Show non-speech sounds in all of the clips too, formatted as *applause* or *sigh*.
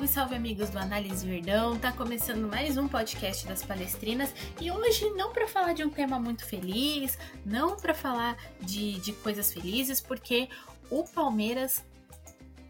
Salve, salve amigos do Análise Verdão. Tá começando mais um podcast das Palestrinas e hoje não para falar de um tema muito feliz, não para falar de, de coisas felizes, porque o Palmeiras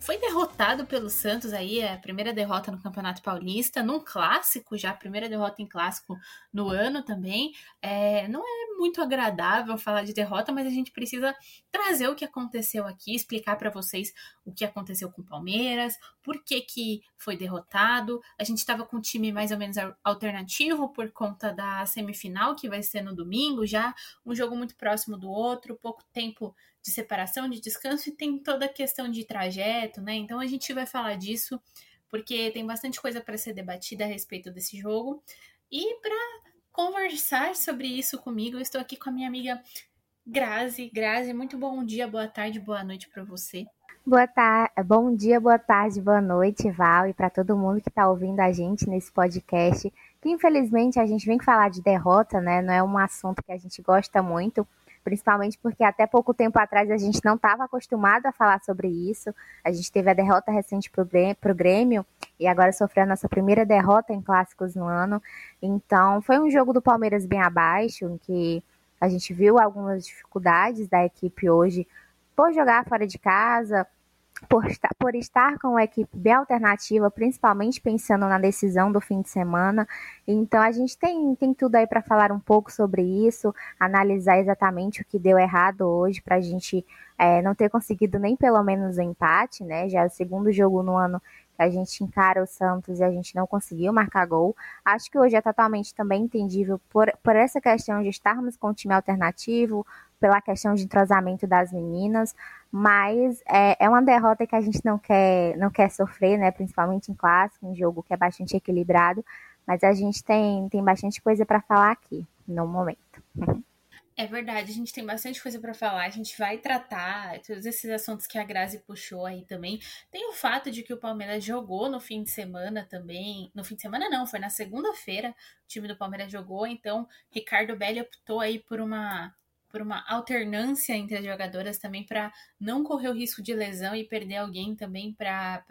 foi derrotado pelo Santos aí, a primeira derrota no Campeonato Paulista, num clássico já, a primeira derrota em clássico no ano também. É, não é muito agradável falar de derrota, mas a gente precisa trazer o que aconteceu aqui, explicar para vocês o que aconteceu com o Palmeiras, por que, que foi derrotado. A gente estava com um time mais ou menos alternativo por conta da semifinal, que vai ser no domingo, já um jogo muito próximo do outro, pouco tempo de separação, de descanso e tem toda a questão de trajeto, né? Então a gente vai falar disso porque tem bastante coisa para ser debatida a respeito desse jogo. E para conversar sobre isso comigo, eu estou aqui com a minha amiga Grazi. Grazi, muito bom dia, boa tarde, boa noite para você. Boa tarde, bom dia, boa tarde, boa noite, Val, e para todo mundo que está ouvindo a gente nesse podcast. Que infelizmente a gente vem falar de derrota, né? Não é um assunto que a gente gosta muito, principalmente porque até pouco tempo atrás a gente não estava acostumado a falar sobre isso. A gente teve a derrota recente para o Grêmio e agora sofreu a nossa primeira derrota em clássicos no ano. Então, foi um jogo do Palmeiras bem abaixo, em que a gente viu algumas dificuldades da equipe hoje por jogar fora de casa, por estar, por estar com uma equipe bem alternativa, principalmente pensando na decisão do fim de semana. Então a gente tem, tem tudo aí para falar um pouco sobre isso, analisar exatamente o que deu errado hoje para a gente é, não ter conseguido nem pelo menos o empate, né? Já é o segundo jogo no ano a gente encara o Santos e a gente não conseguiu marcar gol. Acho que hoje é totalmente também entendível por, por essa questão de estarmos com um time alternativo, pela questão de entrosamento das meninas, mas é, é uma derrota que a gente não quer, não quer sofrer, né? Principalmente em clássico, um jogo que é bastante equilibrado, mas a gente tem, tem bastante coisa para falar aqui no momento. *laughs* É verdade, a gente tem bastante coisa para falar. A gente vai tratar todos esses assuntos que a Grazi puxou aí também. Tem o fato de que o Palmeiras jogou no fim de semana também. No fim de semana não, foi na segunda-feira. O time do Palmeiras jogou, então Ricardo Belli optou aí por uma por uma alternância entre as jogadoras também para não correr o risco de lesão e perder alguém também para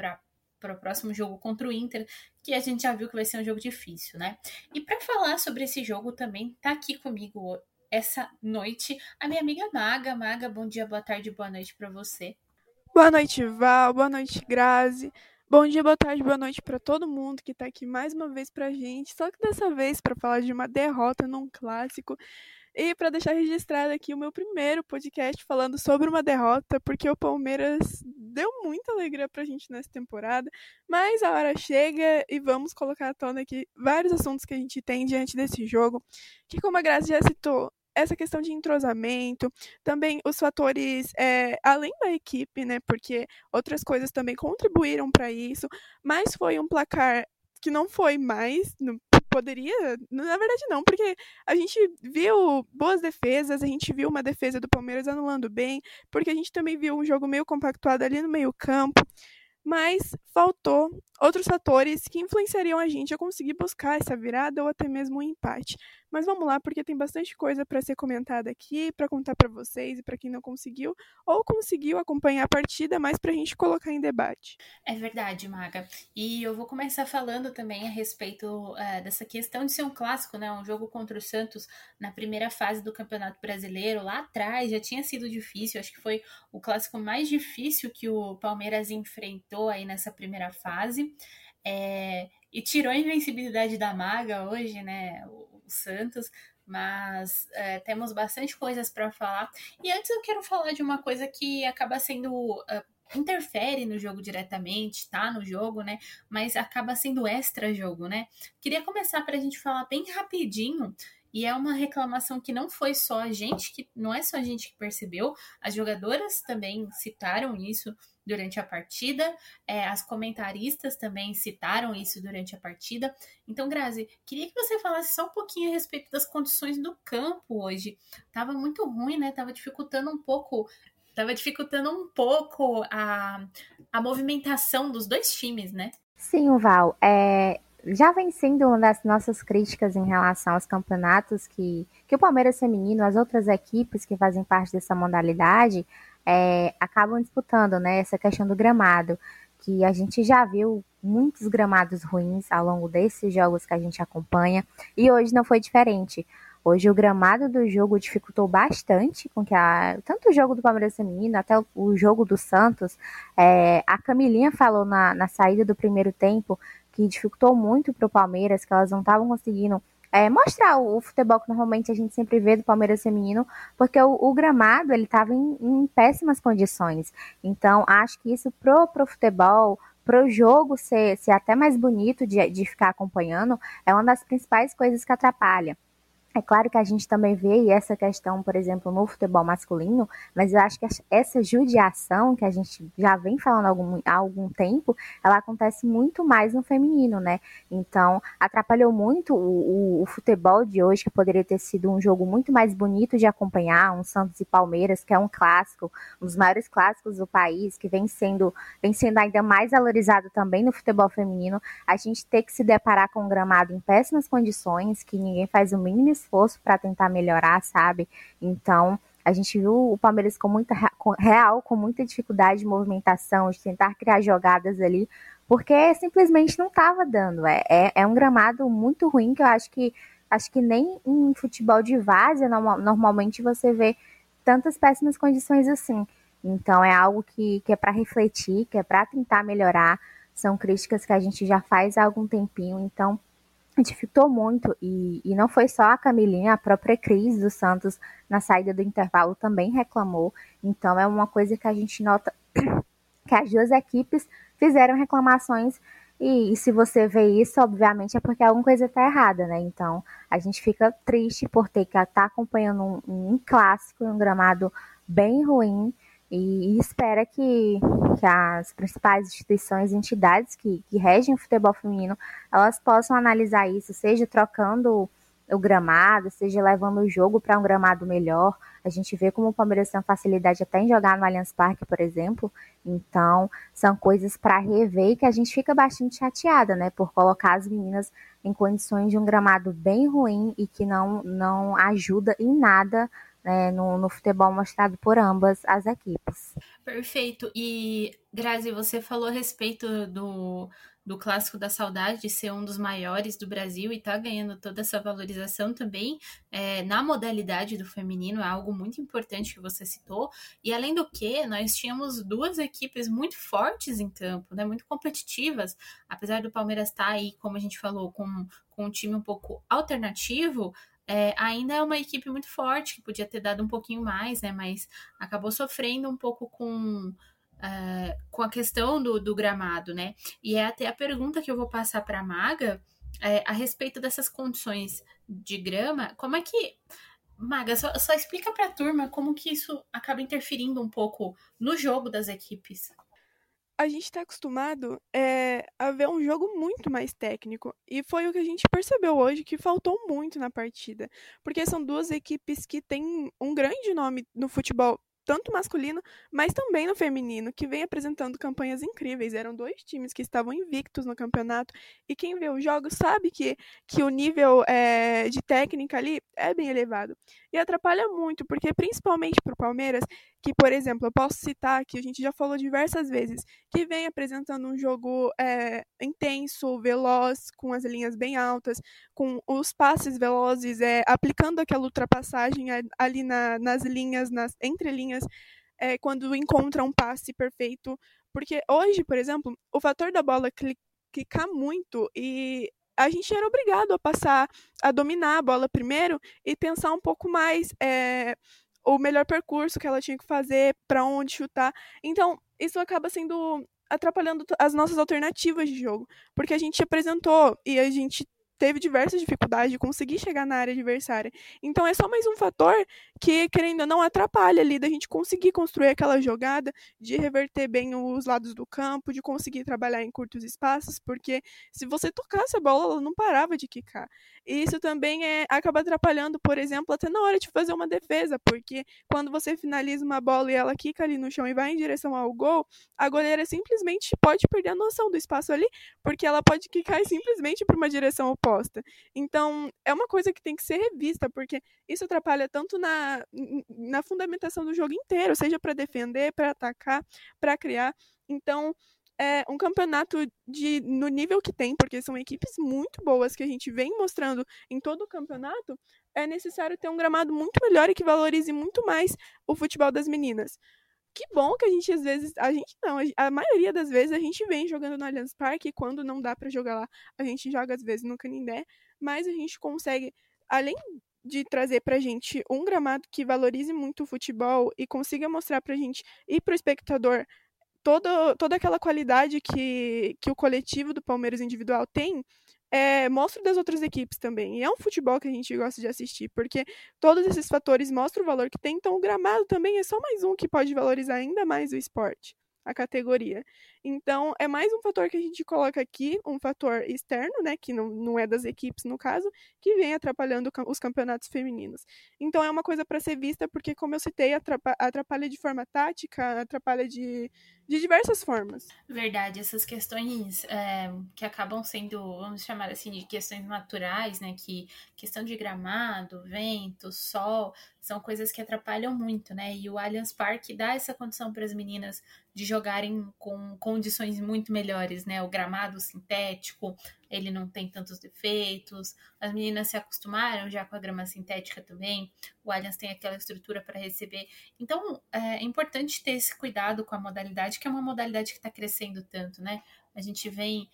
para o próximo jogo contra o Inter, que a gente já viu que vai ser um jogo difícil, né? E para falar sobre esse jogo também tá aqui comigo essa noite a minha amiga Maga. Maga, bom dia, boa tarde, boa noite para você. Boa noite, Val. Boa noite, Grazi. Bom dia, boa tarde, boa noite para todo mundo que está aqui mais uma vez pra gente. Só que dessa vez para falar de uma derrota num clássico. E para deixar registrado aqui o meu primeiro podcast falando sobre uma derrota, porque o Palmeiras deu muita alegria pra gente nessa temporada, mas a hora chega e vamos colocar à tona aqui vários assuntos que a gente tem diante desse jogo, que como a Graça já citou, essa questão de entrosamento, também os fatores é, além da equipe, né? Porque outras coisas também contribuíram para isso, mas foi um placar que não foi mais, poderia, na verdade não, porque a gente viu boas defesas, a gente viu uma defesa do Palmeiras anulando bem, porque a gente também viu um jogo meio compactuado ali no meio-campo mas faltou outros fatores que influenciariam a gente a conseguir buscar essa virada ou até mesmo um empate. Mas vamos lá, porque tem bastante coisa para ser comentada aqui, para contar para vocês e para quem não conseguiu ou conseguiu acompanhar a partida, mas para a gente colocar em debate. É verdade, Maga. E eu vou começar falando também a respeito uh, dessa questão de ser um clássico, né? Um jogo contra o Santos na primeira fase do Campeonato Brasileiro, lá atrás já tinha sido difícil. Acho que foi o clássico mais difícil que o Palmeiras enfrentou aí nessa primeira fase. É, e tirou a invencibilidade da Maga hoje, né? Santos, mas é, temos bastante coisas para falar. E antes eu quero falar de uma coisa que acaba sendo. Uh, interfere no jogo diretamente, tá no jogo, né? Mas acaba sendo extra jogo, né? Queria começar para a gente falar bem rapidinho e é uma reclamação que não foi só a gente, que não é só a gente que percebeu, as jogadoras também citaram isso durante a partida. É, as comentaristas também citaram isso durante a partida. Então, Grazi, queria que você falasse só um pouquinho a respeito das condições do campo hoje. Tava muito ruim, né? Tava dificultando um pouco. Tava dificultando um pouco a, a movimentação dos dois times, né? Sim, Val. É, já vem sendo uma das nossas críticas em relação aos campeonatos que, que o Palmeiras Feminino, as outras equipes que fazem parte dessa modalidade, é, acabam disputando, né? Essa questão do gramado. que a gente já viu muitos gramados ruins ao longo desses jogos que a gente acompanha e hoje não foi diferente. Hoje o gramado do jogo dificultou bastante com que a, tanto o jogo do Palmeiras feminino até o, o jogo do Santos. É, a Camilinha falou na, na saída do primeiro tempo que dificultou muito para o Palmeiras, que elas não estavam conseguindo é, mostrar o, futebol que normalmente a gente sempre vê do Palmeiras feminino, porque o, o gramado ele estava em, em, péssimas condições. Então acho que isso pro, pro futebol para o jogo ser, ser até mais bonito de, de ficar acompanhando, é uma das principais coisas que atrapalha. É claro que a gente também vê essa questão, por exemplo, no futebol masculino, mas eu acho que essa judiação que a gente já vem falando há algum, há algum tempo, ela acontece muito mais no feminino, né? Então, atrapalhou muito o, o, o, futebol de hoje, que poderia ter sido um jogo muito mais bonito de acompanhar, um Santos e Palmeiras, que é um clássico, um dos maiores clássicos do país, que vem sendo, vem sendo ainda mais valorizado também no futebol feminino. A gente ter que se deparar com um gramado em péssimas condições, que ninguém faz o mínimo esforço para tentar melhorar, sabe? Então, a gente viu o Palmeiras com muita real, com muita dificuldade de movimentação, de tentar criar jogadas ali, porque simplesmente não estava dando. É, é, é, um gramado muito ruim que eu acho que acho que nem em futebol de várzea normalmente você vê tantas péssimas condições assim. Então é algo que, que é para refletir, que é para tentar melhorar. São críticas que a gente já faz há algum tempinho. Então dificultou muito e, e não foi só a Camilinha, a própria Cris do Santos na saída do intervalo também reclamou. Então é uma coisa que a gente nota *coughs* que as duas equipes fizeram reclamações e, e se você vê isso, obviamente é porque alguma coisa está errada, né? Então a gente fica triste por ter que estar tá acompanhando um, um clássico, um gramado bem ruim e, espera que, que as principais instituições e entidades que, que regem o futebol feminino elas possam analisar isso, seja trocando o gramado, seja levando o jogo para um gramado melhor. A gente vê como o Palmeiras tem facilidade até em jogar no Allianz Parque, por exemplo. Então, são coisas para rever e que a gente fica bastante chateada, né, por colocar as meninas em condições de um gramado bem ruim e que não, não ajuda em nada né, no, no, futebol mostrado por ambas as equipes. Perfeito. E, Grazi, você falou a respeito do, do Clássico da Saudade de ser um dos maiores do Brasil e tá ganhando toda essa valorização também é, na modalidade do feminino, é algo muito importante que você citou. E além do que, nós tínhamos duas equipes muito fortes em campo, né, muito competitivas, apesar do Palmeiras estar tá aí, como a gente falou, com, com um time um pouco alternativo, é, ainda é uma equipe muito forte, que podia ter dado um pouquinho mais, né? Mas acabou sofrendo um pouco com, uh, com a questão do, do, gramado, né? E é até a pergunta que eu vou passar para a Maga é, a respeito dessas condições de grama. Como é que. Maga, só, só explica para a turma como que isso acaba interferindo um pouco no jogo das equipes a gente está acostumado é, a ver um jogo muito mais técnico. E foi o que a gente percebeu hoje que faltou muito na partida. Porque são duas equipes que têm um grande nome no futebol tanto masculino, mas também no feminino, que vem apresentando campanhas incríveis. Eram dois times que estavam invictos no campeonato, e quem vê os jogos sabe que, que o nível é, de técnica ali é bem elevado. E atrapalha muito, porque principalmente para o Palmeiras, que, por exemplo, eu posso citar que a gente já falou diversas vezes, que vem apresentando um jogo é, intenso, veloz, com as linhas bem altas, com os passes velozes, é, aplicando aquela ultrapassagem ali na, nas linhas, nas entrelinhas é, quando encontra um passe perfeito. Porque hoje, por exemplo, o fator da bola clicar muito e a gente era obrigado a passar, a dominar a bola primeiro e pensar um pouco mais é, o melhor percurso que ela tinha que fazer, para onde chutar. Então, isso acaba sendo atrapalhando as nossas alternativas de jogo, porque a gente apresentou e a gente teve diversas dificuldades de conseguir chegar na área adversária. Então é só mais um fator que, querendo ou não, atrapalha ali da gente conseguir construir aquela jogada, de reverter bem os lados do campo, de conseguir trabalhar em curtos espaços, porque se você tocasse a bola, ela não parava de quicar. E isso também é, acaba atrapalhando, por exemplo, até na hora de fazer uma defesa, porque quando você finaliza uma bola e ela quica ali no chão e vai em direção ao gol, a goleira simplesmente pode perder a noção do espaço ali, porque ela pode quicar simplesmente para uma direção oposta resposta. Então, é uma coisa que tem que ser revista, porque isso atrapalha tanto na, na fundamentação do jogo inteiro, seja para defender, para atacar, para criar. Então, é, um campeonato de, no nível que tem, porque são equipes muito boas que a gente vem mostrando em todo o campeonato, é necessário ter um gramado muito melhor e que valorize muito mais o futebol das meninas. Que bom que a gente às vezes, a gente não, a maioria das vezes a gente vem jogando no Allianz Parque e quando não dá para jogar lá, a gente joga às vezes no Canindé, mas a gente consegue, além de trazer pra gente um gramado que valorize muito o futebol e consiga mostrar pra gente e pro espectador toda, toda aquela qualidade que, que o coletivo do Palmeiras individual tem, é, mostra das outras equipes também. E é um futebol que a gente gosta de assistir, porque todos esses fatores mostram o valor que tem, então o gramado também é só mais um que pode valorizar ainda mais o esporte a categoria. Então, é mais um fator que a gente coloca aqui, um fator externo, né, que não, não é das equipes no caso, que vem atrapalhando os campeonatos femininos. Então, é uma coisa para ser vista, porque, como eu citei, atrapalha de forma tática, atrapalha de, de diversas formas. Verdade, essas questões é, que acabam sendo, vamos chamar assim, de questões naturais, né, que questão de gramado, vento, sol, são coisas que atrapalham muito, né, e o Allianz Parque dá essa condição para as meninas de jogarem com condições muito melhores, né? O gramado sintético, ele não tem tantos defeitos. As meninas se acostumaram já com a grama sintética também. O Allianz tem aquela estrutura para receber. Então, é importante ter esse cuidado com a modalidade, que é uma modalidade que está crescendo tanto, né? A gente vem,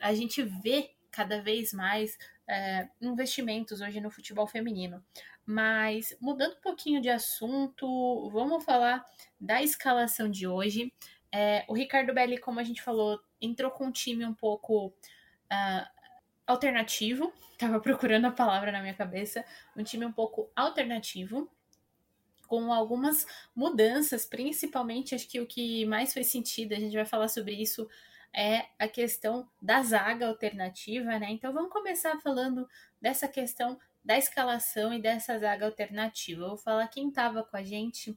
a gente vê cada vez mais é, investimentos hoje no futebol feminino. Mas mudando um pouquinho de assunto, vamos falar da escalação de hoje. É, o Ricardo Belli, como a gente falou, entrou com um time um pouco uh, alternativo. *laughs* Tava procurando a palavra na minha cabeça. Um time um pouco alternativo, com algumas mudanças, principalmente acho que o que mais fez sentido, a gente vai falar sobre isso, é a questão da zaga alternativa, né? Então vamos começar falando dessa questão da escalação e dessa zaga alternativa. Eu vou falar quem estava com a gente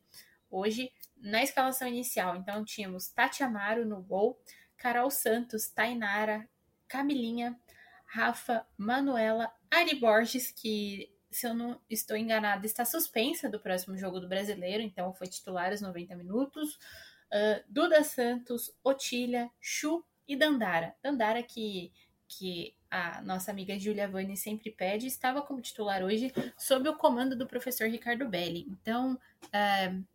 hoje na escalação inicial. Então tínhamos Tati Amaro no gol, Carol Santos, Tainara, Camilinha, Rafa, Manuela, Ari Borges, que se eu não estou enganada, está suspensa do próximo jogo do brasileiro, então foi titular os 90 minutos. Uh, Duda Santos, Otília, Chu e Dandara. Dandara que, que a nossa amiga Julia Vani sempre pede, estava como titular hoje sob o comando do professor Ricardo Belli. Então, uh,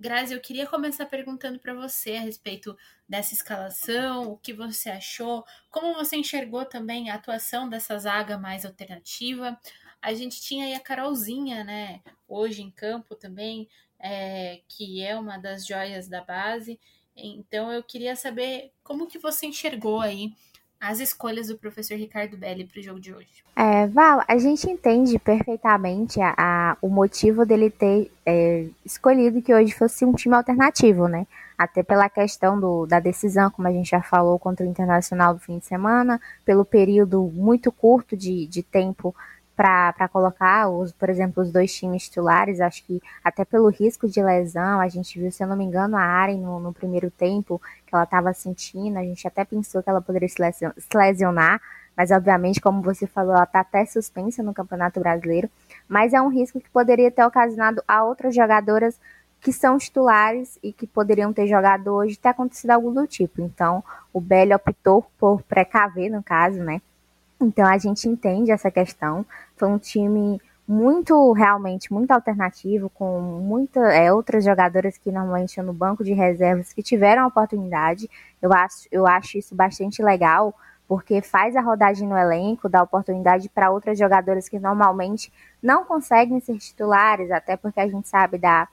Grazi, eu queria começar perguntando para você a respeito dessa escalação, o que você achou, como você enxergou também a atuação dessa zaga mais alternativa. A gente tinha aí a Carolzinha, né, hoje em campo também, é, que é uma das joias da base. Então eu queria saber como que você enxergou aí as escolhas do professor Ricardo Belli para o jogo de hoje. É, Val, a gente entende perfeitamente a, a o motivo dele ter é, escolhido que hoje fosse um time alternativo, né? Até pela questão do, da decisão, como a gente já falou, contra o Internacional do fim de semana, pelo período muito curto de, de tempo para colocar, os, por exemplo, os dois times titulares. Acho que até pelo risco de lesão, a gente viu, se eu não me engano, a Aren no, no primeiro tempo que ela estava sentindo. A gente até pensou que ela poderia se lesionar, mas obviamente, como você falou, ela está até suspensa no Campeonato Brasileiro. Mas é um risco que poderia ter ocasionado a outras jogadoras que são titulares e que poderiam ter jogado hoje ter acontecido algo do tipo. Então, o Belli optou por precaver, no caso, né? Então a gente entende essa questão. Foi um time muito, realmente, muito alternativo, com muitas é, outras jogadoras que normalmente estão no banco de reservas que tiveram a oportunidade. Eu acho, eu acho isso bastante legal, porque faz a rodagem no elenco, dá oportunidade para outras jogadoras que normalmente não conseguem ser titulares, até porque a gente sabe da,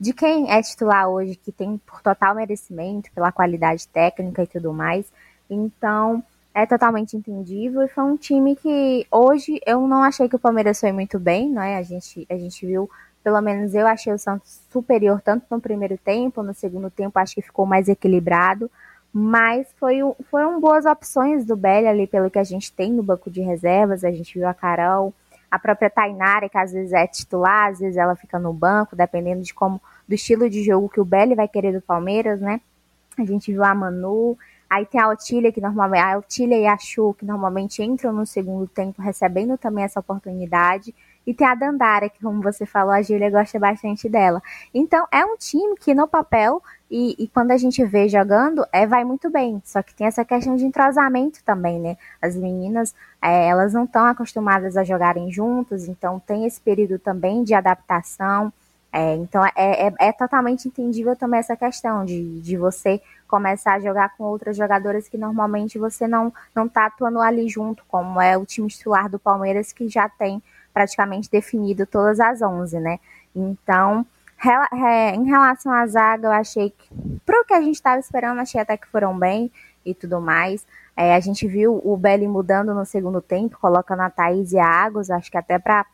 de quem é titular hoje, que tem por total merecimento, pela qualidade técnica e tudo mais. Então, é totalmente entendível e foi um time que hoje eu não achei que o Palmeiras foi muito bem, não é? A gente, a gente viu, pelo menos eu achei o Santos superior tanto no primeiro tempo, no segundo tempo acho que ficou mais equilibrado, mas foi, foram boas opções do Belli ali pelo que a gente tem no banco de reservas, a gente viu a Carol, a própria Tainara, que às vezes é titular, às vezes ela fica no banco, dependendo de como do estilo de jogo que o Belli vai querer do Palmeiras, né? A gente viu a Manu, Aí tem a Otília, que normalmente, a Otília e a Chu, que normalmente entram no segundo tempo, recebendo também essa oportunidade. e tem a Dandara, que como você falou, a Júlia gosta bastante dela. Então, é um time que no papel e, e, quando a gente vê jogando, é, vai muito bem. Só que tem essa questão de entrosamento também, né? As meninas, é, elas não estão acostumadas a jogarem juntas, então tem esse período também de adaptação. É, então é, é, é, totalmente entendível também essa questão de, de você começar a jogar com outras jogadoras que normalmente você não não está atuando ali junto, como é o time titular do Palmeiras que já tem praticamente definido todas as 11, né? Então em relação à zaga, eu achei que, pro que a gente estava esperando, achei até que foram bem e tudo mais. É, a gente viu o Belly mudando no segundo tempo, colocando a Thaís e a Águas, acho que até para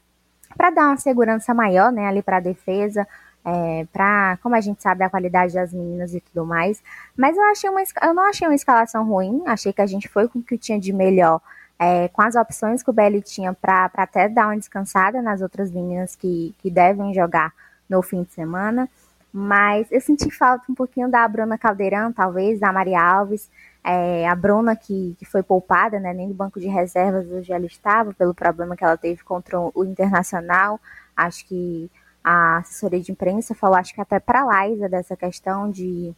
dar uma segurança maior né, ali para a defesa, é, para, como a gente sabe, a qualidade das meninas e tudo mais. Mas eu, achei uma, eu não achei uma escalação ruim, achei que a gente foi com o que tinha de melhor. É, com as opções que o Belly tinha para até dar uma descansada nas outras meninas que, que devem jogar no fim de semana. Mas eu senti falta um pouquinho da Bruna Caldeirão, talvez, da Maria Alves. É, a Bruna, que, que foi poupada, né, nem no banco de reservas hoje ela estava, pelo problema que ela teve contra o Internacional. Acho que a assessoria de imprensa falou, acho que até para a Laisa, dessa questão de,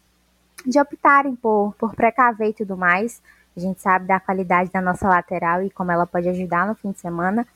de optarem por, por precaver e tudo mais. A gente sabe da qualidade da nossa lateral e como ela pode ajudar no fim de semana.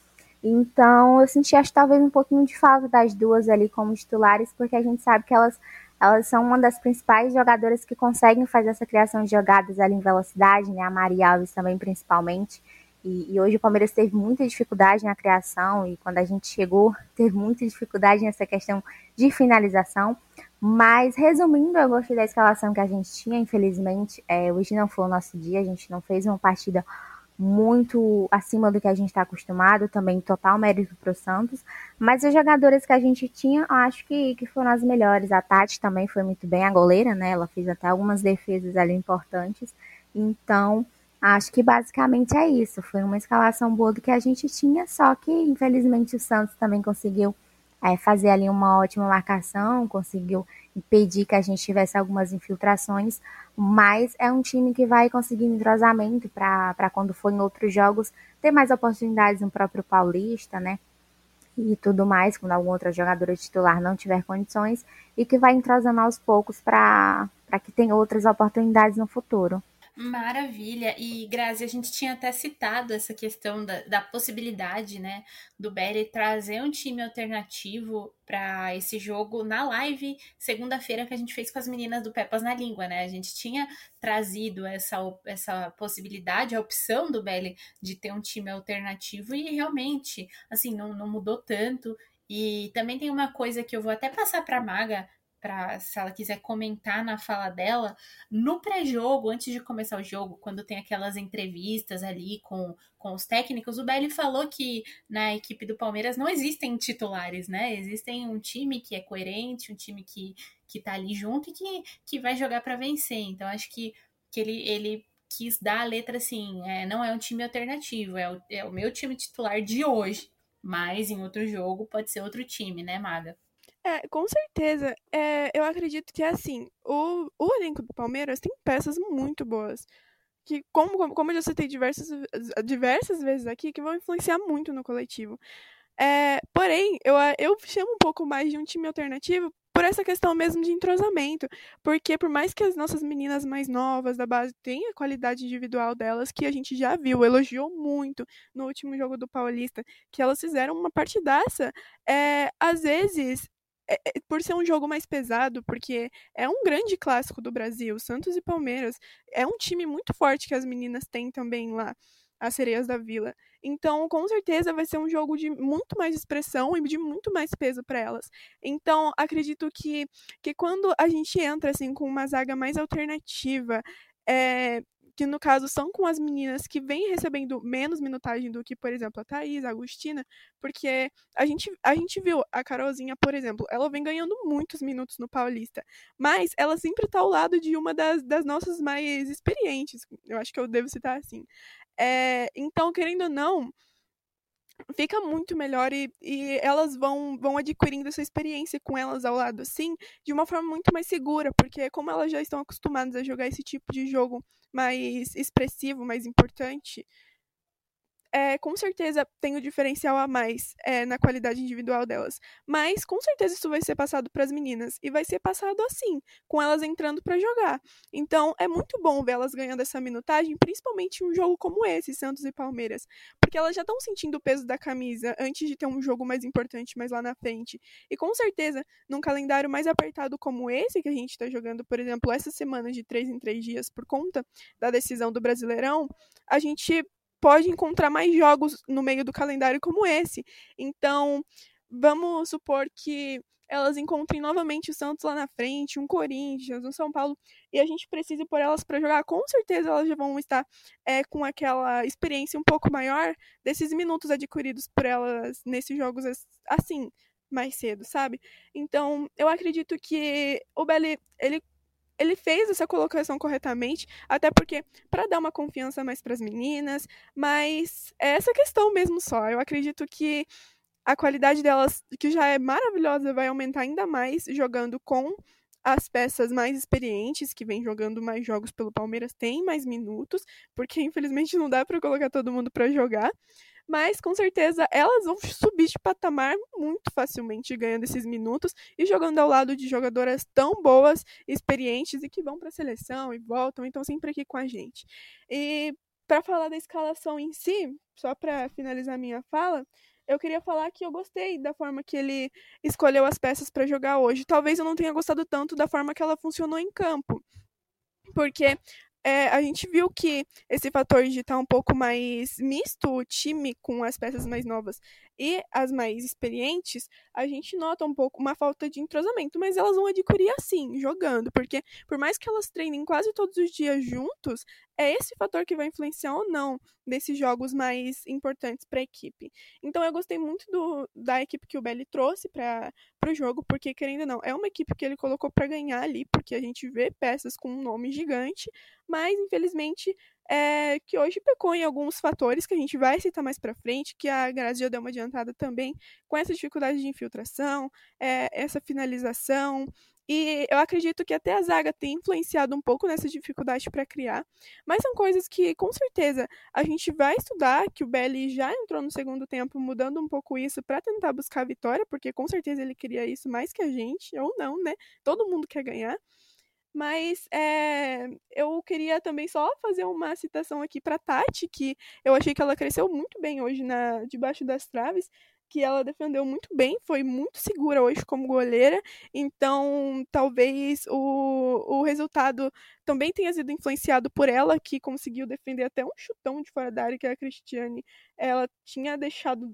Então, eu senti, acho, talvez um pouquinho de falta das duas ali como titulares, porque a gente sabe que elas, elas são uma das principais jogadoras que conseguem fazer essa criação de jogadas ali em velocidade, né? A Maria Alves também, principalmente. E, e, hoje o Palmeiras teve muita dificuldade na criação e quando a gente chegou, *laughs* teve muita dificuldade nessa questão de finalização. Mas, resumindo, eu gostei da escalação que a gente tinha. Infelizmente, é, hoje não foi o nosso dia, a gente não fez uma partida muito acima do que a gente está acostumado, também total mérito para o Santos. Mas as jogadoras que a gente tinha, acho que, que foram as melhores. A Tati também foi muito bem, a goleira, né? Ela fez até algumas defesas ali importantes. Então, acho que basicamente é isso. Foi uma escalação boa do que a gente tinha, só que infelizmente o Santos também conseguiu é, fazer ali uma ótima marcação, conseguiu impedir que a gente tivesse algumas infiltrações, mas é um time que vai conseguir entrosamento para quando for em outros jogos ter mais oportunidades no próprio Paulista, né? E tudo mais, quando alguma outra jogadora titular não tiver condições, e que vai entrosando aos poucos para que tenha outras oportunidades no futuro. Maravilha. E, Grazi, a gente tinha até citado essa questão da, da possibilidade, né, do Belly trazer um time alternativo para esse jogo na live segunda-feira que a gente fez com as meninas do Pepas na Língua, né? A gente tinha trazido essa, essa possibilidade, a opção do Belly de ter um time alternativo e realmente, assim, não, não mudou tanto. E também tem uma coisa que eu vou até passar para Maga para se ela quiser comentar na fala dela, no pré-jogo, antes de começar o jogo, quando tem aquelas entrevistas ali com, com os técnicos, o Belli falou que na equipe do Palmeiras não existem titulares, né? Existem um time que é coerente, um time que, que tá ali junto e que, que vai jogar para vencer. Então, acho que, que ele, ele quis dar a letra assim, é, não é um time alternativo, é o, é o meu time titular de hoje. Mas em outro jogo pode ser outro time, né, Maga? É, com certeza. É, eu acredito que, assim, o, o elenco do Palmeiras tem peças muito boas. Que, como, como eu já citei diversas, diversas vezes aqui, que vão influenciar muito no coletivo. É, porém, eu, eu chamo um pouco mais de um time alternativo por essa questão mesmo de entrosamento. Porque por mais que as nossas meninas mais novas da base tenham a qualidade individual delas, que a gente já viu, elogiou muito no último jogo do Paulista, que elas fizeram uma partidaça, é, às vezes é, é, por ser um jogo mais pesado, porque é um grande clássico do Brasil, Santos e Palmeiras. É um time muito forte que as meninas têm também lá, as sereias da Vila. Então, com certeza vai ser um jogo de muito mais expressão e de muito mais peso para elas. Então, acredito que, que quando a gente entra assim com uma zaga mais alternativa, é, que no caso são com as meninas que vêm recebendo menos minutagem do que, por exemplo, a Thaís, a Agostina, porque a gente, a gente viu a Carolzinha, por exemplo, ela vem ganhando muitos minutos no Paulista, mas ela sempre está ao lado de uma das, das nossas mais experientes, eu acho que eu devo citar assim. É, então, querendo ou não, fica muito melhor e, e elas vão, vão adquirindo essa experiência com elas ao lado, assim, de uma forma muito mais segura, porque como elas já estão acostumadas a jogar esse tipo de jogo mais expressivo, mais importante, é, com certeza tem o diferencial a mais é, na qualidade individual delas. Mas com certeza isso vai ser passado para as meninas. E vai ser passado assim, com elas entrando para jogar. Então é muito bom ver elas ganhando essa minutagem, principalmente um jogo como esse, Santos e Palmeiras. Porque elas já estão sentindo o peso da camisa antes de ter um jogo mais importante mais lá na frente. E com certeza, num calendário mais apertado como esse que a gente está jogando, por exemplo, essa semana de três em três dias por conta da decisão do Brasileirão, a gente pode encontrar mais jogos no meio do calendário como esse. Então, vamos supor que elas encontrem novamente o Santos lá na frente, um Corinthians, um São Paulo, e a gente precise por elas para jogar, com certeza elas já vão estar é, com aquela experiência um pouco maior desses minutos adquiridos por elas nesses jogos assim, mais cedo, sabe? Então, eu acredito que o Belly, ele ele fez essa colocação corretamente, até porque para dar uma confiança mais para as meninas, mas é essa questão mesmo só. Eu acredito que a qualidade delas, que já é maravilhosa, vai aumentar ainda mais jogando com as peças mais experientes, que vem jogando mais jogos pelo Palmeiras, têm mais minutos, porque infelizmente não dá para colocar todo mundo para jogar mas com certeza elas vão subir de patamar muito facilmente ganhando esses minutos e jogando ao lado de jogadoras tão boas, experientes e que vão para a seleção e voltam, então sempre aqui com a gente. E para falar da escalação em si, só para finalizar minha fala, eu queria falar que eu gostei da forma que ele escolheu as peças para jogar hoje. Talvez eu não tenha gostado tanto da forma que ela funcionou em campo. Porque é, a gente viu que esse fator de estar um pouco mais misto o time com as peças mais novas e as mais experientes, a gente nota um pouco uma falta de entrosamento, mas elas vão adquirir assim, jogando, porque por mais que elas treinem quase todos os dias juntos, é esse fator que vai influenciar ou não nesses jogos mais importantes para a equipe. Então eu gostei muito do, da equipe que o Belly trouxe para o jogo, porque querendo ou não, é uma equipe que ele colocou para ganhar ali, porque a gente vê peças com um nome gigante, mas infelizmente é, que hoje pecou em alguns fatores que a gente vai citar mais para frente, que a Grazi já deu uma adiantada também, com essa dificuldade de infiltração, é, essa finalização, e eu acredito que até a zaga tem influenciado um pouco nessa dificuldade para criar. Mas são coisas que, com certeza, a gente vai estudar, que o Belly já entrou no segundo tempo mudando um pouco isso para tentar buscar a vitória, porque com certeza ele queria isso mais que a gente, ou não, né? Todo mundo quer ganhar. Mas é, eu queria também só fazer uma citação aqui para Tati, que eu achei que ela cresceu muito bem hoje na debaixo das traves, que ela defendeu muito bem, foi muito segura hoje como goleira, então talvez o, o resultado também tenha sido influenciado por ela, que conseguiu defender até um chutão de fora da área que a Cristiane ela tinha deixado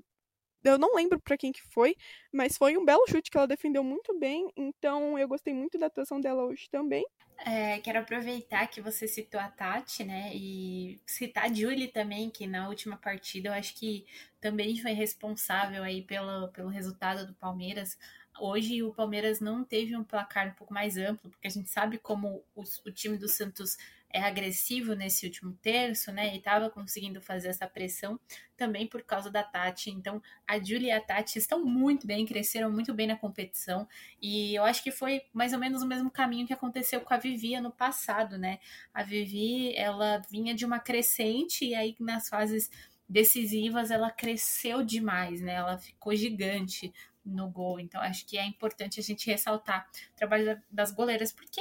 eu não lembro para quem que foi, mas foi um belo chute que ela defendeu muito bem, então eu gostei muito da atuação dela hoje também. É, quero aproveitar que você citou a Tati, né, e citar a Julie também, que na última partida eu acho que também foi responsável aí pelo, pelo resultado do Palmeiras. Hoje o Palmeiras não teve um placar um pouco mais amplo, porque a gente sabe como o, o time do Santos é agressivo nesse último terço, né? E estava conseguindo fazer essa pressão também por causa da Tati. Então, a Julia e a Tati estão muito bem, cresceram muito bem na competição. E eu acho que foi mais ou menos o mesmo caminho que aconteceu com a Vivi no passado, né? A Vivi, ela vinha de uma crescente e aí nas fases decisivas ela cresceu demais, né? Ela ficou gigante no gol. Então, acho que é importante a gente ressaltar o trabalho das goleiras, porque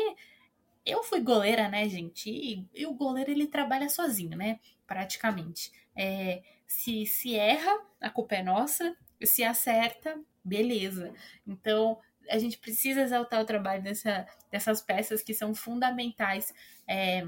eu fui goleira, né, gente? E, e, o goleiro ele trabalha sozinho, né? Praticamente. É, se, se erra, a culpa é nossa. Se acerta, beleza. Então a gente precisa exaltar o trabalho dessa, dessas peças que são fundamentais é,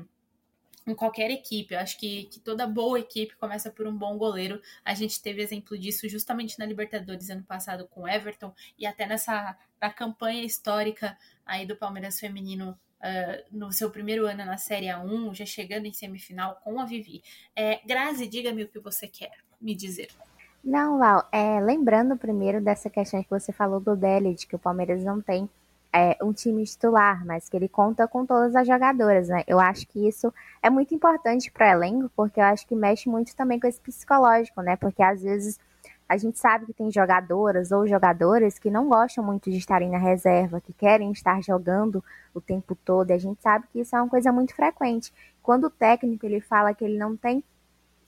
em qualquer equipe. Eu acho que, que toda boa equipe começa por um bom goleiro. A gente teve exemplo disso justamente na Libertadores ano passado com Everton e até nessa na campanha histórica aí do Palmeiras feminino uh, no seu primeiro ano na Série A1, já chegando em semifinal com a Vivi. É, Grazi, diga-me o que você quer me dizer. Não, Val, é, lembrando primeiro dessa questão que você falou do Belly, de que o Palmeiras não tem é, um time titular, mas que ele conta com todas as jogadoras, né? Eu acho que isso é muito importante para o elenco, porque eu acho que mexe muito também com esse psicológico, né? Porque às vezes a gente sabe que tem jogadoras ou jogadores que não gostam muito de estarem na reserva, que querem estar jogando o tempo todo, e a gente sabe que isso é uma coisa muito frequente. Quando o técnico ele fala que ele não tem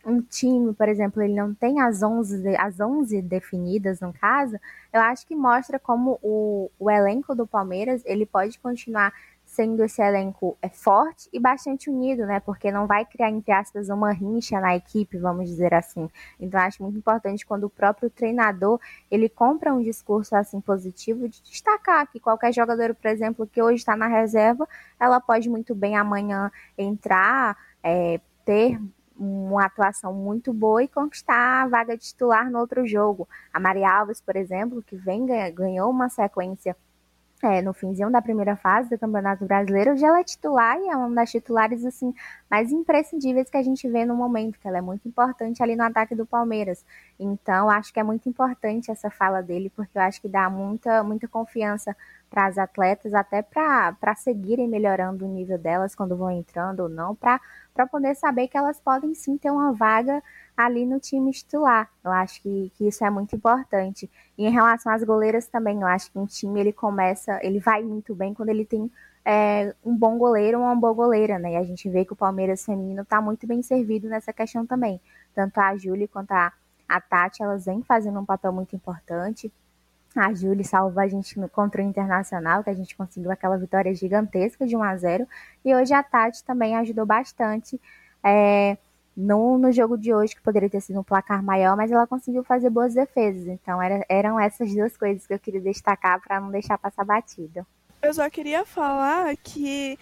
um time, por exemplo, ele não tem as 11, as 11 definidas no caso, eu acho que mostra como o, o elenco do Palmeiras ele pode continuar sendo esse elenco é forte e bastante unido, né? Porque não vai criar, entre aspas, uma rincha na equipe, vamos dizer assim. Então, acho muito importante quando o próprio treinador ele compra um discurso assim positivo de destacar que qualquer jogador, por exemplo, que hoje está na reserva, ela pode muito bem amanhã entrar, é, ter uma atuação muito boa e conquistar a vaga titular no outro jogo. A Maria Alves, por exemplo, que vem ganhou uma sequência é, no finzinho da primeira fase do Campeonato Brasileiro, já ela é titular e é uma das titulares assim mais imprescindíveis que a gente vê no momento, que ela é muito importante ali no ataque do Palmeiras. Então, acho que é muito importante essa fala dele, porque eu acho que dá muita, muita confiança para as atletas, até para seguirem melhorando o nível delas quando vão entrando ou não, para poder saber que elas podem sim ter uma vaga ali no time titular. Eu acho que, que isso é muito importante. E em relação às goleiras também, eu acho que um time ele começa, ele vai muito bem quando ele tem é, um bom goleiro ou uma boa goleira, né? E a gente vê que o Palmeiras feminino está muito bem servido nessa questão também. Tanto a Júlia quanto a, a Tati, elas vêm fazendo um papel muito importante. A Júlia salvou a gente no, contra o Internacional, que a gente conseguiu aquela vitória gigantesca de 1 a 0 E hoje a Tati também ajudou bastante é, no, no jogo de hoje, que poderia ter sido um placar maior, mas ela conseguiu fazer boas defesas. Então era, eram essas duas coisas que eu queria destacar para não deixar passar batido. Eu só queria falar que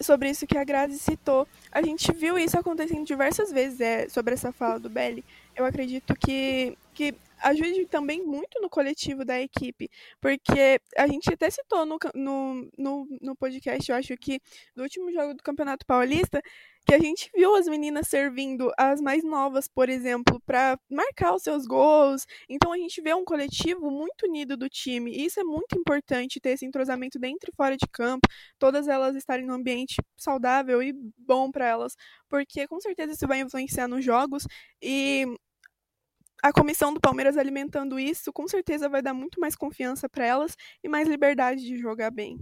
sobre isso que a Grazi citou. A gente viu isso acontecendo diversas vezes é, sobre essa fala do Belly. Eu acredito que, que ajude também muito no coletivo da equipe, porque a gente até citou no, no, no, no podcast, eu acho que, do último jogo do Campeonato Paulista, que a gente viu as meninas servindo as mais novas, por exemplo, para marcar os seus gols. Então a gente vê um coletivo muito unido do time. E isso é muito importante ter esse entrosamento dentro e fora de campo, todas elas estarem num ambiente saudável e bom para elas, porque com certeza isso vai influenciar nos jogos e a comissão do Palmeiras alimentando isso, com certeza vai dar muito mais confiança para elas e mais liberdade de jogar bem.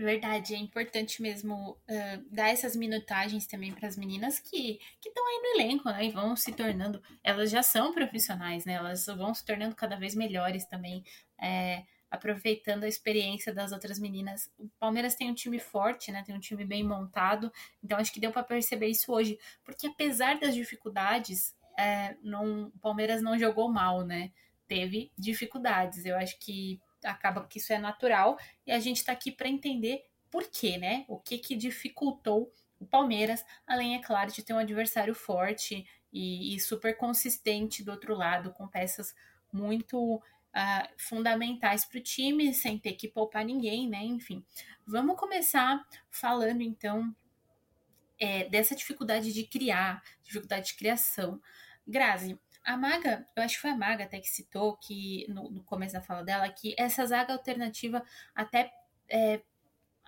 Verdade, é importante mesmo uh, dar essas minutagens também para as meninas que estão aí no elenco, né? E vão se tornando, elas já são profissionais, né? Elas vão se tornando cada vez melhores também, é, aproveitando a experiência das outras meninas. O Palmeiras tem um time forte, né? Tem um time bem montado, então acho que deu para perceber isso hoje, porque apesar das dificuldades, é, não, o Palmeiras não jogou mal, né? Teve dificuldades. Eu acho que acaba que isso é natural e a gente está aqui para entender por quê, né? O que que dificultou o Palmeiras, além, é claro, de ter um adversário forte e, e super consistente do outro lado, com peças muito uh, fundamentais para o time, sem ter que poupar ninguém, né? Enfim, vamos começar falando então é, dessa dificuldade de criar, dificuldade de criação. Grazi, a Maga, eu acho que foi a Maga até que citou que no, no começo da fala dela que essa zaga alternativa até é,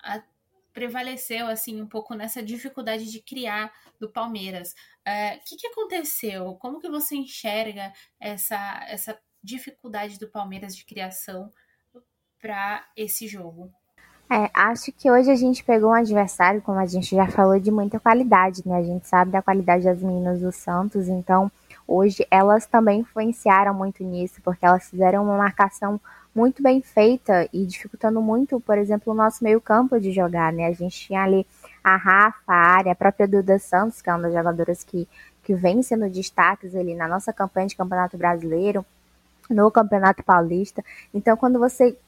a, prevaleceu assim um pouco nessa dificuldade de criar do Palmeiras. O é, que, que aconteceu? Como que você enxerga essa, essa dificuldade do Palmeiras de criação para esse jogo? É, acho que hoje a gente pegou um adversário, como a gente já falou, de muita qualidade, né? A gente sabe da qualidade das meninas do Santos, então hoje elas também influenciaram muito nisso, porque elas fizeram uma marcação muito bem feita e dificultando muito, por exemplo, o nosso meio-campo de jogar, né? A gente tinha ali a Rafa, a área, a própria Duda Santos, que é uma das jogadoras que, que vem sendo destaques ali na nossa campanha de Campeonato Brasileiro, no Campeonato Paulista. Então, quando você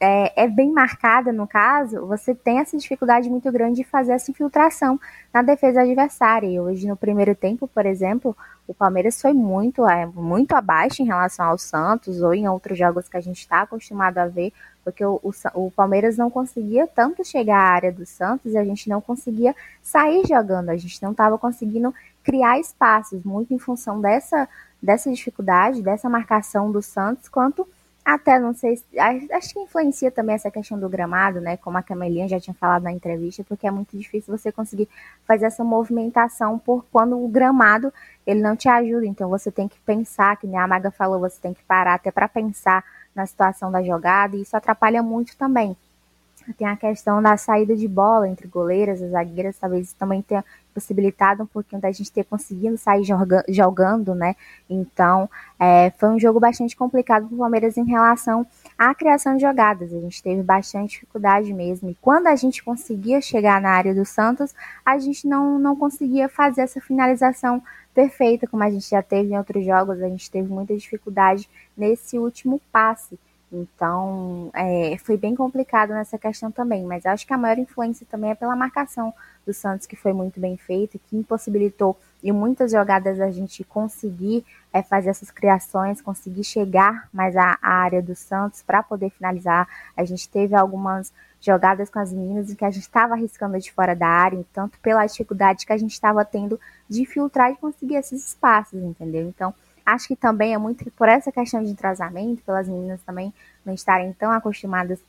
é, é, bem marcada no caso, você tem essa dificuldade muito grande de fazer essa infiltração na defesa adversária. E hoje, no primeiro tempo, por exemplo, o Palmeiras foi muito, é, muito abaixo em relação ao Santos ou em outros jogos que a gente está acostumado a ver, porque o, o, o, Palmeiras não conseguia tanto chegar à área do Santos e a gente não conseguia sair jogando, a gente não estava conseguindo criar espaços, muito em função dessa, dessa dificuldade, dessa marcação do Santos, quanto até não sei, acho que influencia também essa questão do gramado, né? Como a Camelinha já tinha falado na entrevista, porque é muito difícil você conseguir fazer essa movimentação por quando o gramado ele não te ajuda. Então você tem que pensar, que a Maga falou, você tem que parar até para pensar na situação da jogada, e isso atrapalha muito também. Tem a questão da saída de bola entre goleiras e zagueiras, talvez isso também tenha possibilitado um pouquinho da gente ter conseguido sair joga jogando, né? Então, é, foi um jogo bastante complicado para o Palmeiras em relação à criação de jogadas. A gente teve bastante dificuldade mesmo. E quando a gente conseguia chegar na área do Santos, a gente não, não conseguia fazer essa finalização perfeita, como a gente já teve em outros jogos. A gente teve muita dificuldade nesse último passe. Então, é, foi bem complicado nessa questão também, mas acho que a maior influência também é pela marcação do Santos, que foi muito bem feita, que impossibilitou em muitas jogadas a gente conseguir é, fazer essas criações, conseguir chegar mais à, à área do Santos para poder finalizar. A gente teve algumas jogadas com as meninas em que a gente estava arriscando de fora da área, tanto pela dificuldade que a gente estava tendo de filtrar e conseguir esses espaços, entendeu? Então, Acho que também é muito por essa questão de entrosamento, pelas meninas também não estarem tão acostumadas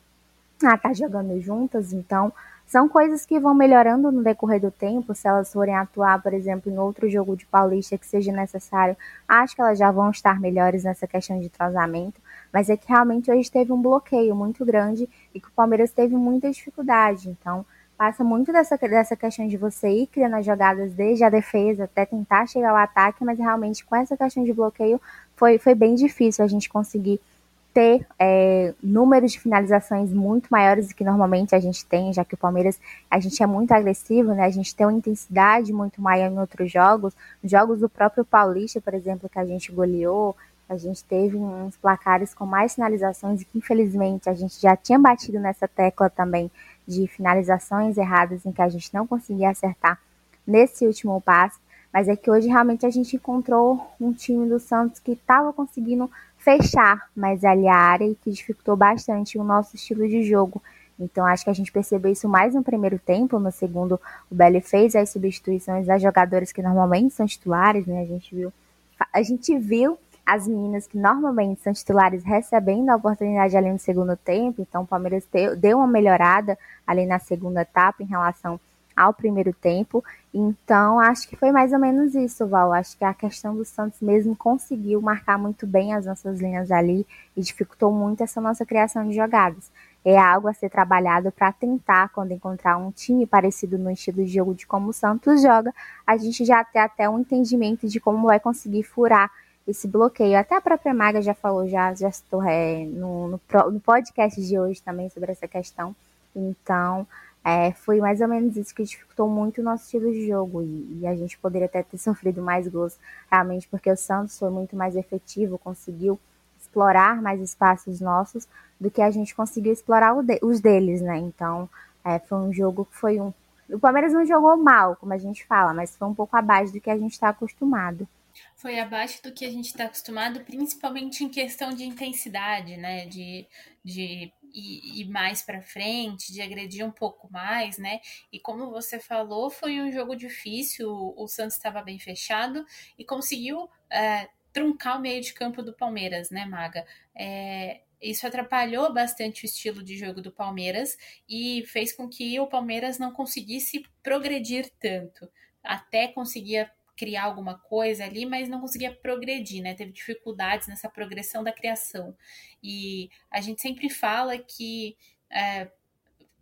a estar jogando juntas, então são coisas que vão melhorando no decorrer do tempo, se elas forem atuar, por exemplo, em outro jogo de Paulista que seja necessário, acho que elas já vão estar melhores nessa questão de entrosamento, mas é que realmente hoje teve um bloqueio muito grande e que o Palmeiras teve muita dificuldade, então passa muito dessa, dessa questão de você ir criando as jogadas desde a defesa até tentar chegar ao ataque, mas realmente com essa questão de bloqueio foi, foi bem difícil a gente conseguir ter é, números de finalizações muito maiores do que normalmente a gente tem, já que o Palmeiras a gente é muito agressivo, né? A gente tem uma intensidade muito maior em outros jogos, jogos do próprio Paulista, por exemplo, que a gente goleou, a gente teve uns placares com mais finalizações e que infelizmente a gente já tinha batido nessa tecla também de finalizações erradas em que a gente não conseguia acertar nesse último passe, mas é que hoje realmente a gente encontrou um time do Santos que estava conseguindo fechar mais ali a área e que dificultou bastante o nosso estilo de jogo. Então acho que a gente percebeu isso mais no primeiro tempo, no segundo o Belli fez as substituições das jogadoras que normalmente são titulares, né? A gente viu a gente viu as meninas que normalmente são titulares recebendo a oportunidade ali no segundo tempo, então o Palmeiras deu uma melhorada ali na segunda etapa em relação ao primeiro tempo. Então, acho que foi mais ou menos isso, Val. Acho que a questão do Santos mesmo conseguiu marcar muito bem as nossas linhas ali e dificultou muito essa nossa criação de jogadas. É algo a ser trabalhado para tentar, quando encontrar um time parecido no estilo de jogo de como o Santos joga, a gente já ter até um entendimento de como vai conseguir furar esse bloqueio. Até a própria Maga já falou, já, já estou é, no, no, no, podcast de hoje também sobre essa questão. Então, é, foi mais ou menos isso que dificultou muito o nosso estilo de jogo. E, e, a gente poderia até ter *laughs* sofrido mais gols, realmente, porque o Santos foi muito mais efetivo, conseguiu explorar mais espaços nossos do que a gente conseguiu explorar os deles, né? Então, é, foi um jogo que foi um. O Palmeiras não jogou mal, como a gente fala, mas foi um pouco abaixo do que a gente está acostumado foi abaixo do que a gente está acostumado, principalmente em questão de intensidade, né? De, de ir, mais para frente, de agredir um pouco mais, né? E como você falou, foi um jogo difícil. O Santos estava bem fechado e conseguiu é, truncar o meio de campo do Palmeiras, né, Maga? É, isso atrapalhou bastante o estilo de jogo do Palmeiras e fez com que o Palmeiras não conseguisse progredir tanto. Até conseguia criar alguma coisa ali, mas não conseguia progredir, né? Teve dificuldades nessa progressão da criação. E a gente sempre fala que é,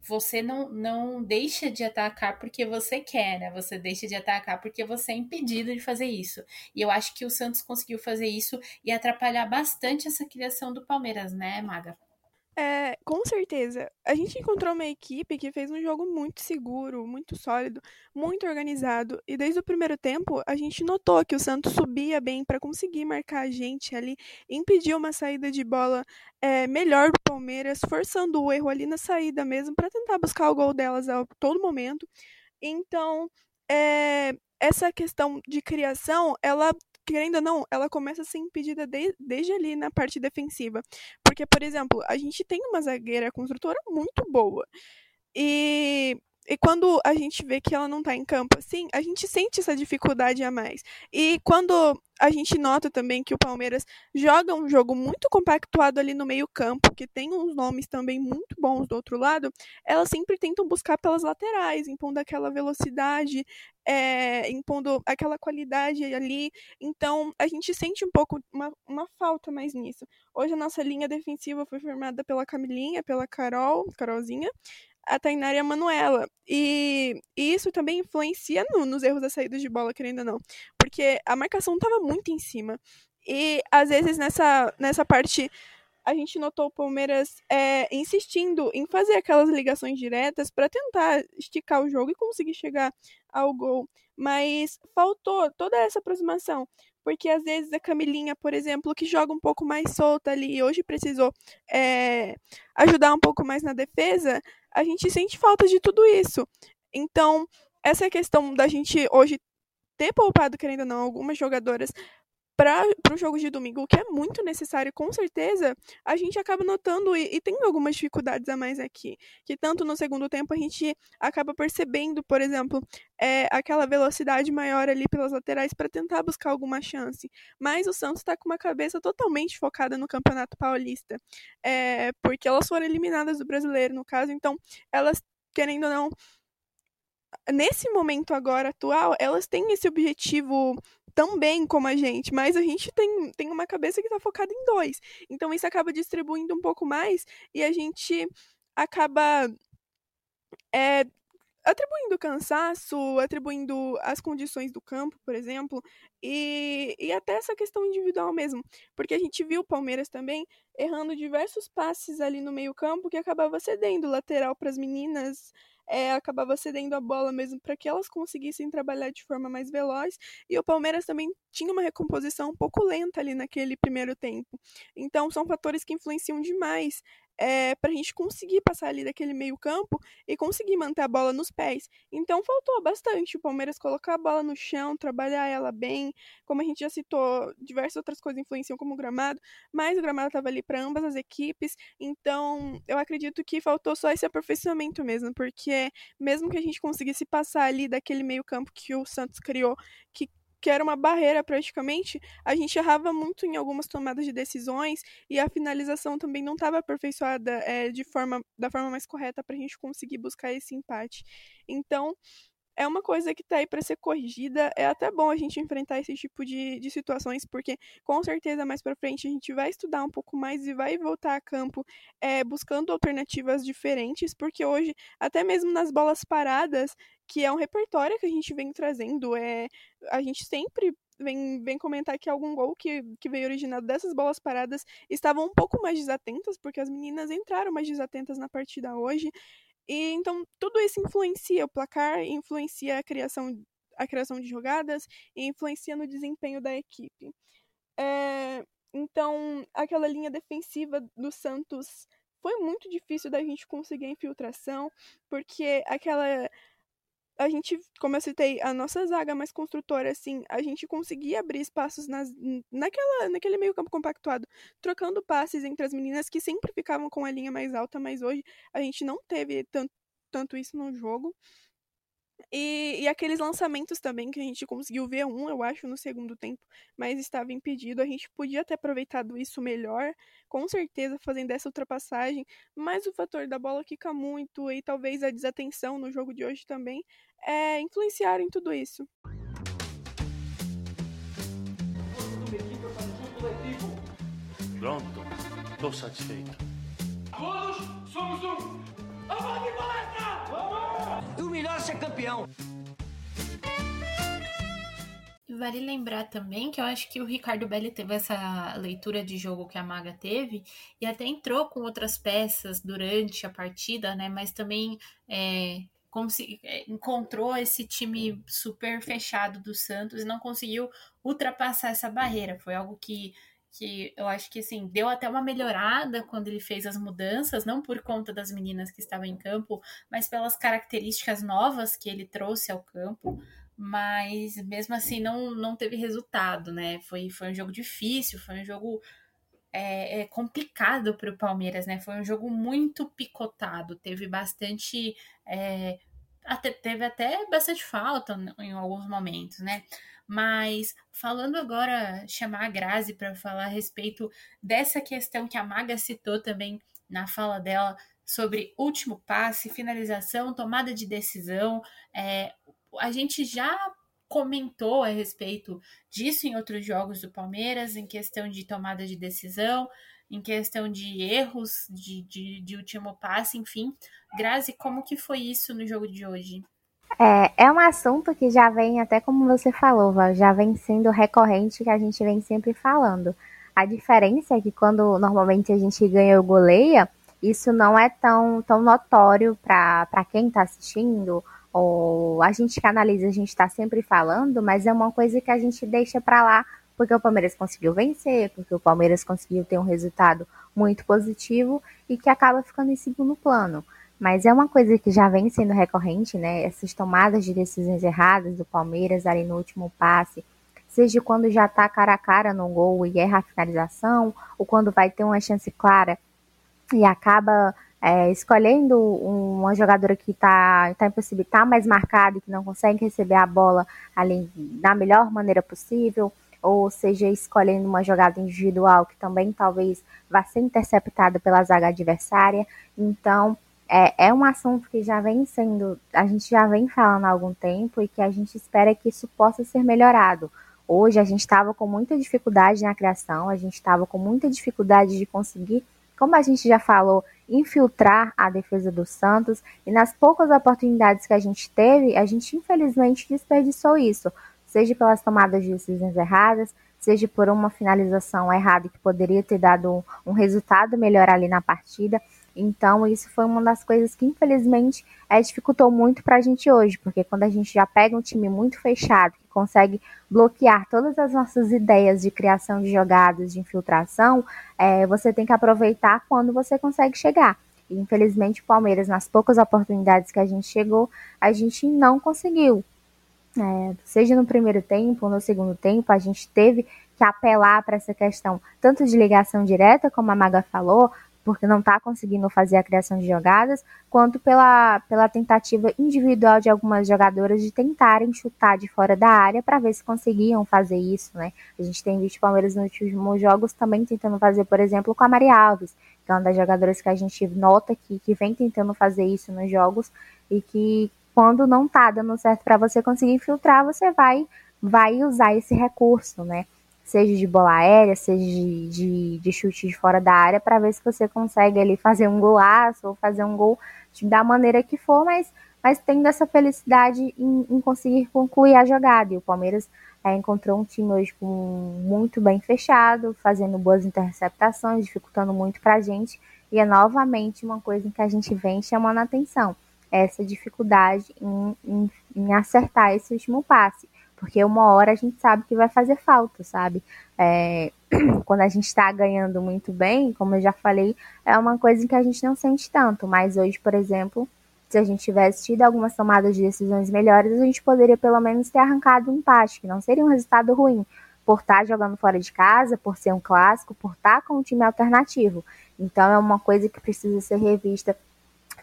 você não, não deixa de atacar porque você quer, né? Você deixa de atacar porque você é impedido de fazer isso. E eu acho que o Santos conseguiu fazer isso e atrapalhar bastante essa criação do Palmeiras, né, Maga? É, com certeza. A gente encontrou uma equipe que fez um jogo muito seguro, muito sólido, muito organizado. E desde o primeiro tempo, a gente notou que o Santos subia bem para conseguir marcar a gente ali, impedir uma saída de bola é, melhor do Palmeiras, forçando o erro ali na saída mesmo, para tentar buscar o gol delas a todo momento. Então, é, essa questão de criação, ela querendo ou não, ela começa a ser impedida de, desde ali na parte defensiva. Porque, por exemplo, a gente tem uma zagueira construtora muito boa. E e quando a gente vê que ela não tá em campo assim, a gente sente essa dificuldade a mais. E quando a gente nota também que o Palmeiras joga um jogo muito compactuado ali no meio-campo, que tem uns nomes também muito bons do outro lado, elas sempre tentam buscar pelas laterais, impondo aquela velocidade, é, impondo aquela qualidade ali. Então a gente sente um pouco uma, uma falta mais nisso. Hoje a nossa linha defensiva foi formada pela Camilinha, pela Carol, Carolzinha a Tainara e a Manuela. E, e isso também influencia no, nos erros das saídas de bola, querendo ou não. Porque a marcação estava muito em cima. E às vezes nessa, nessa parte a gente notou o Palmeiras é, insistindo em fazer aquelas ligações diretas para tentar esticar o jogo e conseguir chegar ao gol. Mas faltou toda essa aproximação. Porque às vezes a Camilinha, por exemplo, que joga um pouco mais solta ali e hoje precisou é, ajudar um pouco mais na defesa, a gente sente falta de tudo isso. Então, essa questão da gente hoje ter poupado, querendo ou não, algumas jogadoras para o jogo de domingo, que é muito necessário, com certeza, a gente acaba notando e, e tendo algumas dificuldades a mais aqui. Que tanto no segundo tempo a gente acaba percebendo, por exemplo, é, aquela velocidade maior ali pelas laterais para tentar buscar alguma chance. Mas o Santos está com uma cabeça totalmente focada no Campeonato Paulista. É, porque elas foram eliminadas do brasileiro, no caso, então elas, querendo ou não, nesse momento agora atual, elas têm esse objetivo tão bem como a gente, mas a gente tem, tem uma cabeça que está focada em dois. Então isso acaba distribuindo um pouco mais e a gente acaba é, atribuindo cansaço, atribuindo as condições do campo, por exemplo, e, e até essa questão individual mesmo. Porque a gente viu o Palmeiras também errando diversos passes ali no meio-campo que acabava cedendo lateral para as meninas é, acabava cedendo a bola mesmo para que elas conseguissem trabalhar de forma mais veloz. E o Palmeiras também tinha uma recomposição um pouco lenta ali naquele primeiro tempo. Então são fatores que influenciam demais é, para a gente conseguir passar ali daquele meio campo e conseguir manter a bola nos pés. Então faltou bastante o Palmeiras colocar a bola no chão, trabalhar ela bem. Como a gente já citou, diversas outras coisas influenciam como o gramado, mas o gramado estava ali para ambas as equipes. Então eu acredito que faltou só esse aperfeiçoamento mesmo, porque mesmo que a gente conseguisse passar ali daquele meio campo que o Santos criou, que que era uma barreira praticamente, a gente errava muito em algumas tomadas de decisões e a finalização também não estava aperfeiçoada é, de forma, da forma mais correta para a gente conseguir buscar esse empate. Então, é uma coisa que está aí para ser corrigida. É até bom a gente enfrentar esse tipo de, de situações, porque com certeza mais para frente a gente vai estudar um pouco mais e vai voltar a campo é, buscando alternativas diferentes, porque hoje, até mesmo nas bolas paradas, que é um repertório que a gente vem trazendo, é, a gente sempre vem, vem comentar que algum gol que, que veio originado dessas bolas paradas estavam um pouco mais desatentas, porque as meninas entraram mais desatentas na partida hoje. E então tudo isso influencia o placar, influencia a criação, a criação de jogadas e influencia no desempenho da equipe. É, então, aquela linha defensiva do Santos foi muito difícil da gente conseguir a infiltração, porque aquela a gente, como eu citei, a nossa zaga mais construtora, assim, a gente conseguia abrir espaços nas, naquela, naquele meio campo compactuado, trocando passes entre as meninas que sempre ficavam com a linha mais alta, mas hoje a gente não teve tanto, tanto isso no jogo. E, e, aqueles lançamentos também que a gente conseguiu ver um, eu acho, no segundo tempo, mas estava impedido. A gente podia ter aproveitado isso melhor, com certeza, fazendo essa ultrapassagem. Mas o fator da bola quica muito e talvez a desatenção no jogo de hoje também é, influenciaram em tudo isso. Pronto, estou satisfeito. Todos somos um. Vamos de palestra! Vamos! O melhor é ser campeão. Vale lembrar também que eu acho que o Ricardo Belli teve essa leitura de jogo que a Maga teve e até entrou com outras peças durante a partida, né? Mas também é, é, encontrou esse time super fechado do Santos e não conseguiu ultrapassar essa barreira. Foi algo que, que eu acho que assim, deu até uma melhorada quando ele fez as mudanças, não por conta das meninas que estavam em campo, mas pelas características novas que ele trouxe ao campo. Mas mesmo assim não, não teve resultado, né? Foi, foi um jogo difícil, foi um jogo é, é complicado para o Palmeiras, né? Foi um jogo muito picotado, teve bastante. É, até, teve até bastante falta em alguns momentos, né? Mas falando agora, chamar a Grazi para falar a respeito dessa questão que a Maga citou também na fala dela sobre último passe, finalização, tomada de decisão. É, a gente já comentou a respeito disso em outros jogos do Palmeiras, em questão de tomada de decisão. em questão de erros de, de, de último passe, enfim. Grazi, como que foi isso no jogo de hoje? É, é um assunto que já vem, até como você falou, Val, já vem sendo recorrente, que a gente vem sempre falando. A diferença é que quando normalmente a gente ganha ou goleia, isso não é tão, tão notório para quem está assistindo, ou a gente que analisa, a gente está sempre falando, mas é uma coisa que a gente deixa para lá porque o Palmeiras conseguiu vencer, porque o Palmeiras conseguiu ter um resultado muito positivo e que acaba ficando em segundo plano. Mas é uma coisa que já vem sendo recorrente, né? Essas tomadas de decisões erradas do Palmeiras ali no último passe, seja quando já tá cara a cara no gol e erra a finalização, ou quando vai ter uma chance clara e acaba é, escolhendo uma jogadora que está tá impossibilitada, tá mais marcada e que não consegue receber a bola ali da melhor maneira possível, ou seja, escolhendo uma jogada individual que também talvez vá ser interceptada pela zaga adversária. Então, é, é um assunto que já vem sendo, a gente já vem falando há algum tempo e que a gente espera que isso possa ser melhorado. Hoje a gente estava com muita dificuldade na criação, a gente estava com muita dificuldade de conseguir, como a gente já falou, infiltrar a defesa do Santos e nas poucas oportunidades que a gente teve, a gente infelizmente desperdiçou isso seja pelas tomadas de decisões erradas, seja por uma finalização errada que poderia ter dado um, resultado melhor ali na partida. Então, isso foi uma das coisas que, infelizmente, é, dificultou muito para a gente hoje, porque quando a gente já pega um time muito fechado, que consegue bloquear todas as nossas ideias de criação de jogadas, de infiltração, é, você tem que aproveitar quando você consegue chegar. E, infelizmente, o Palmeiras, nas poucas oportunidades que a gente chegou, a gente não conseguiu. É, seja no primeiro tempo ou no segundo tempo, a gente teve que apelar para essa questão, tanto de ligação direta, como a Maga falou, porque não está conseguindo fazer a criação de jogadas, quanto pela, pela tentativa individual de algumas jogadoras de tentarem chutar de fora da área para ver se conseguiam fazer isso, né? A gente tem visto o Palmeiras nos últimos jogos também tentando fazer, por exemplo, com a Maria Alves, que é uma das jogadoras que a gente nota que, que vem tentando fazer isso nos jogos e que quando não tá dando certo para você conseguir filtrar, você vai vai usar esse recurso, né? Seja de bola aérea, seja de, de, de chute de fora da área, para ver se você consegue ali fazer um golaço ou fazer um gol da maneira que for, mas, mas tendo essa felicidade em, em conseguir concluir a jogada. E o Palmeiras é, encontrou um time hoje com, muito bem fechado, fazendo boas interceptações, dificultando muito para a gente. E é novamente uma coisa em que a gente vem chamando a atenção essa dificuldade em, em, em, acertar esse último passe. Porque uma hora a gente sabe que vai fazer falta, sabe? É, *clears throat* quando a gente está ganhando muito bem, como eu já falei, é uma coisa que a gente não sente tanto. Mas hoje, por exemplo, se a gente tivesse tido algumas tomadas de decisões melhores, a gente poderia pelo menos ter arrancado um empate, que não seria um resultado ruim, por estar tá jogando fora de casa, por ser um clássico, por estar tá com um time alternativo. Então é uma coisa que precisa ser revista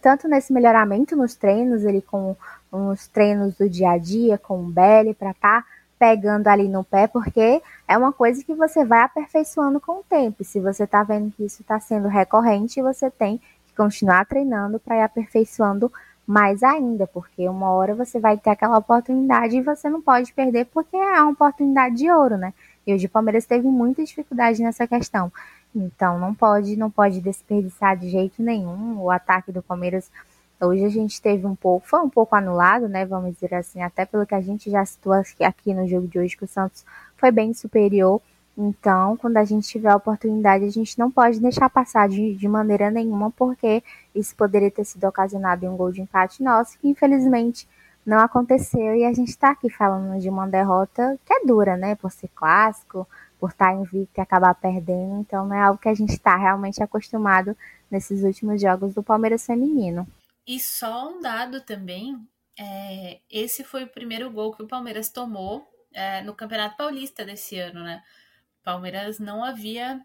tanto nesse melhoramento nos treinos, ele com os treinos do dia a dia, com o Belly, para estar tá pegando ali no pé, porque é uma coisa que você vai aperfeiçoando com o tempo. Se você está vendo que isso está sendo recorrente, você tem que continuar treinando para ir aperfeiçoando mais ainda, porque uma hora você vai ter aquela oportunidade e você não pode perder, porque é uma oportunidade de ouro, né? E o Palmeiras teve muita dificuldade nessa questão. Então não pode, não pode desperdiçar de jeito nenhum o ataque do Palmeiras. Hoje a gente teve um pouco, foi um pouco anulado, né? Vamos dizer assim, até pelo que a gente já citou aqui no jogo de hoje, que o Santos foi bem superior. Então, quando a gente tiver a oportunidade, a gente não pode deixar passar de, de maneira nenhuma, porque isso poderia ter sido ocasionado em um gol de empate nosso, que infelizmente não aconteceu. E a gente está aqui falando de uma derrota que é dura, né? Por ser clássico, por estar invicto e acabar perdendo. Então não é algo que a gente está realmente acostumado nesses últimos jogos do Palmeiras feminino. E só um dado também, é, esse foi o primeiro gol que o Palmeiras tomou é, no Campeonato Paulista desse ano, né? O Palmeiras não havia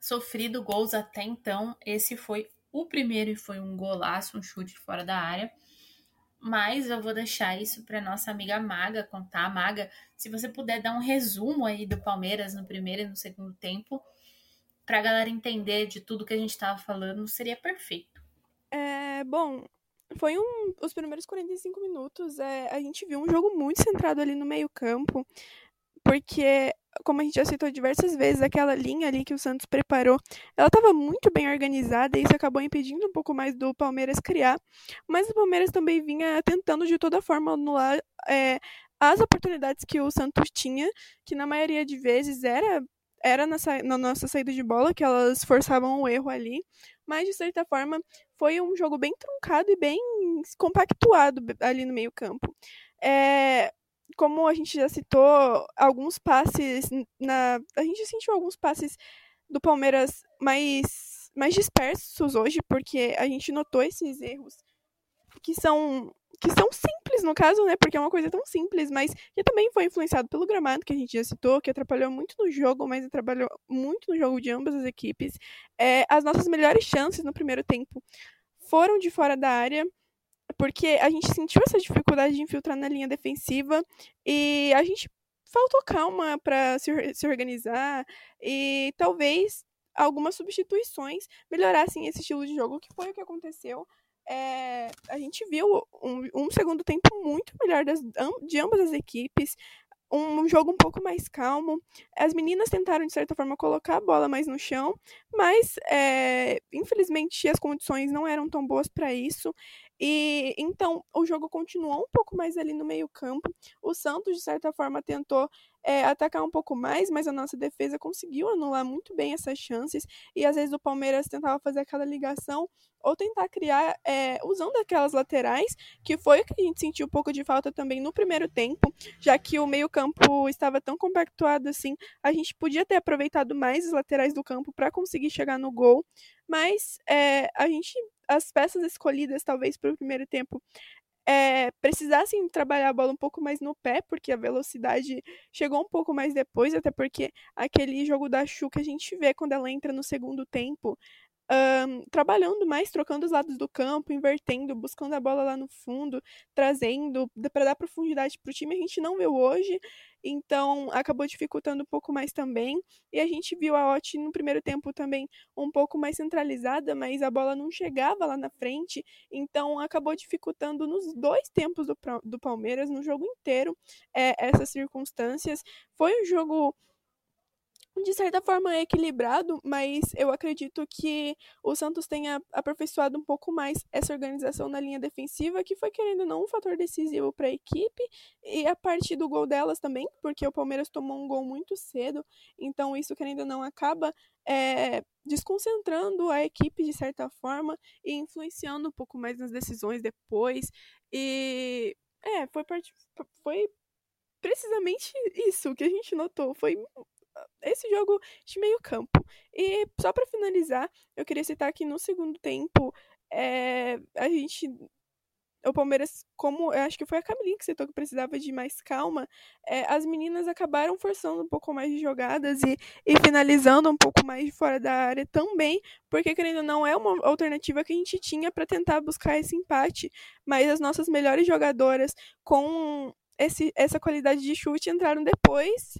sofrido gols até então. Esse foi o primeiro e foi um golaço, um chute fora da área. Mas eu vou deixar isso para nossa amiga Maga contar. Maga, se você puder dar um resumo aí do Palmeiras no primeiro e no segundo tempo, para a galera entender de tudo que a gente estava falando, seria perfeito. É, bom, foi um, os primeiros 45 minutos, é, a gente viu um jogo muito centrado ali no meio campo, porque como a gente já citou diversas vezes, aquela linha ali que o Santos preparou, ela estava muito bem organizada e isso acabou impedindo um pouco mais do Palmeiras criar. Mas o Palmeiras também vinha tentando de toda forma anular é, as oportunidades que o Santos tinha, que na maioria de vezes era era na, na, nossa saída de bola que elas forçavam o erro ali, mas de certa forma foi um jogo bem truncado e bem compactuado ali no meio campo. É, como a gente já citou, alguns passes na. A gente sentiu alguns passes do Palmeiras mais, mais dispersos hoje, porque a gente notou esses erros que são. Que são simples, no caso, né? Porque é uma coisa tão simples, mas que também foi influenciado pelo gramado, que a gente já citou, que atrapalhou muito no jogo, mas atrapalhou muito no jogo de ambas as equipes. É, as nossas melhores chances no primeiro tempo foram de fora da área porque a gente sentiu essa dificuldade de infiltrar na linha defensiva e a gente faltou calma para se, se organizar e talvez algumas substituições melhorassem esse estilo de jogo, que foi o que aconteceu. É, a gente viu um, um, segundo tempo muito melhor das, de ambas as equipes um jogo um pouco mais calmo. As meninas tentaram, de certa forma, colocar a bola mais no chão, mas é, infelizmente as condições não eram tão boas para isso. E então o jogo continuou um pouco mais ali no meio-campo. O Santos, de certa forma, tentou é, atacar um pouco mais, mas a nossa defesa conseguiu anular muito bem essas chances. E às vezes o Palmeiras tentava fazer aquela ligação ou tentar criar é, usando aquelas laterais, que foi o que a gente sentiu um pouco de falta também no primeiro tempo, já que o meio-campo estava tão compactuado assim, a gente podia ter aproveitado mais as laterais do campo para conseguir chegar no gol, mas é, a gente as peças escolhidas talvez para o primeiro tempo é, precisassem trabalhar a bola um pouco mais no pé, porque a velocidade chegou um pouco mais depois, até porque aquele jogo da Chu que a gente vê quando ela entra no segundo tempo, um, trabalhando mais, trocando os lados do campo, invertendo, buscando a bola lá no fundo, trazendo para dar profundidade para o time. A gente não viu hoje, então acabou dificultando um pouco mais também. E a gente viu a Ot no primeiro tempo também um pouco mais centralizada, mas a bola não chegava lá na frente, então acabou dificultando nos dois tempos do, do Palmeiras, no jogo inteiro, é, essas circunstâncias. Foi um jogo de certa forma é equilibrado, mas eu acredito que o Santos tenha aperfeiçoado um pouco mais essa organização na linha defensiva, que foi querendo ou não um fator decisivo para a equipe, e a parte do gol delas também, porque o Palmeiras tomou um gol muito cedo, então isso querendo ou não acaba é, desconcentrando a equipe de certa forma e influenciando um pouco mais nas decisões depois. E é, foi, part... foi precisamente isso que a gente notou. Foi esse jogo de meio campo. E só para finalizar, eu queria citar que no segundo tempo é, a gente o Palmeiras, como eu acho que foi a Camilinha que citou que precisava de mais calma, é, as meninas acabaram forçando um pouco mais de jogadas e, e finalizando um pouco mais de fora da área também, porque querendo não é uma alternativa que a gente tinha para tentar buscar esse empate, mas as nossas melhores jogadoras com esse, essa qualidade de chute entraram depois,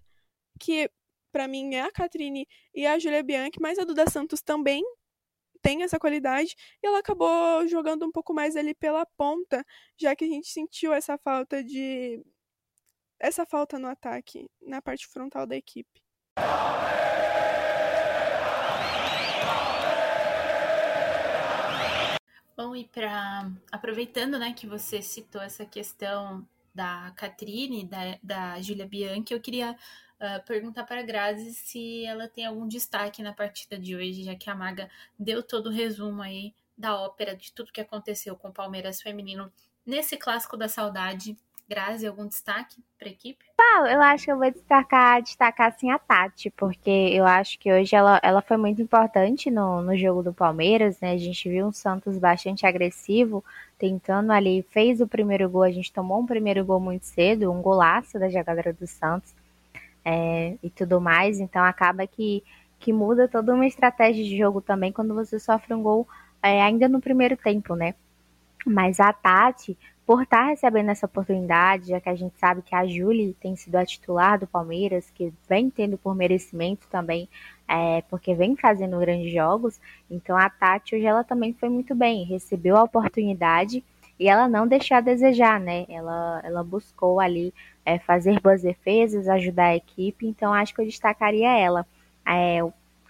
que para mim é a Catrine e a Julia Bianchi, mas a Duda Santos também tem essa qualidade e ela acabou jogando um pouco mais ali pela ponta, já que a gente sentiu essa falta de essa falta no ataque, na parte frontal da equipe. Bom, e para aproveitando, né, que você citou essa questão da Catrine, da, da Julia Bianchi, eu queria uh, perguntar para Grazi se ela tem algum destaque na partida de hoje, já que a Maga deu todo o resumo aí da ópera, de tudo que aconteceu com o Palmeiras Feminino nesse clássico da saudade. Grazi, algum destaque para a equipe? Paulo, eu acho que eu vou destacar, destacar assim a Tati, porque eu acho que hoje ela, ela foi muito importante no, no jogo do Palmeiras, né? A gente viu um Santos bastante agressivo, tentando ali, fez o primeiro gol, a gente tomou um primeiro gol muito cedo, um golaço da jogadora do Santos é, e tudo mais. Então acaba que, que muda toda uma estratégia de jogo também quando você sofre um gol é, ainda no primeiro tempo, né? Mas a Tati, por estar tá recebendo essa oportunidade, já que a gente sabe que a Julie tem sido a titular do Palmeiras, que vem tendo por merecimento também, é, porque vem fazendo grandes jogos, então a Tati hoje ela também foi muito bem, recebeu a oportunidade e ela não deixou a desejar, né? Ela, ela buscou ali é, fazer boas defesas, ajudar a equipe, então acho que eu destacaria ela. É,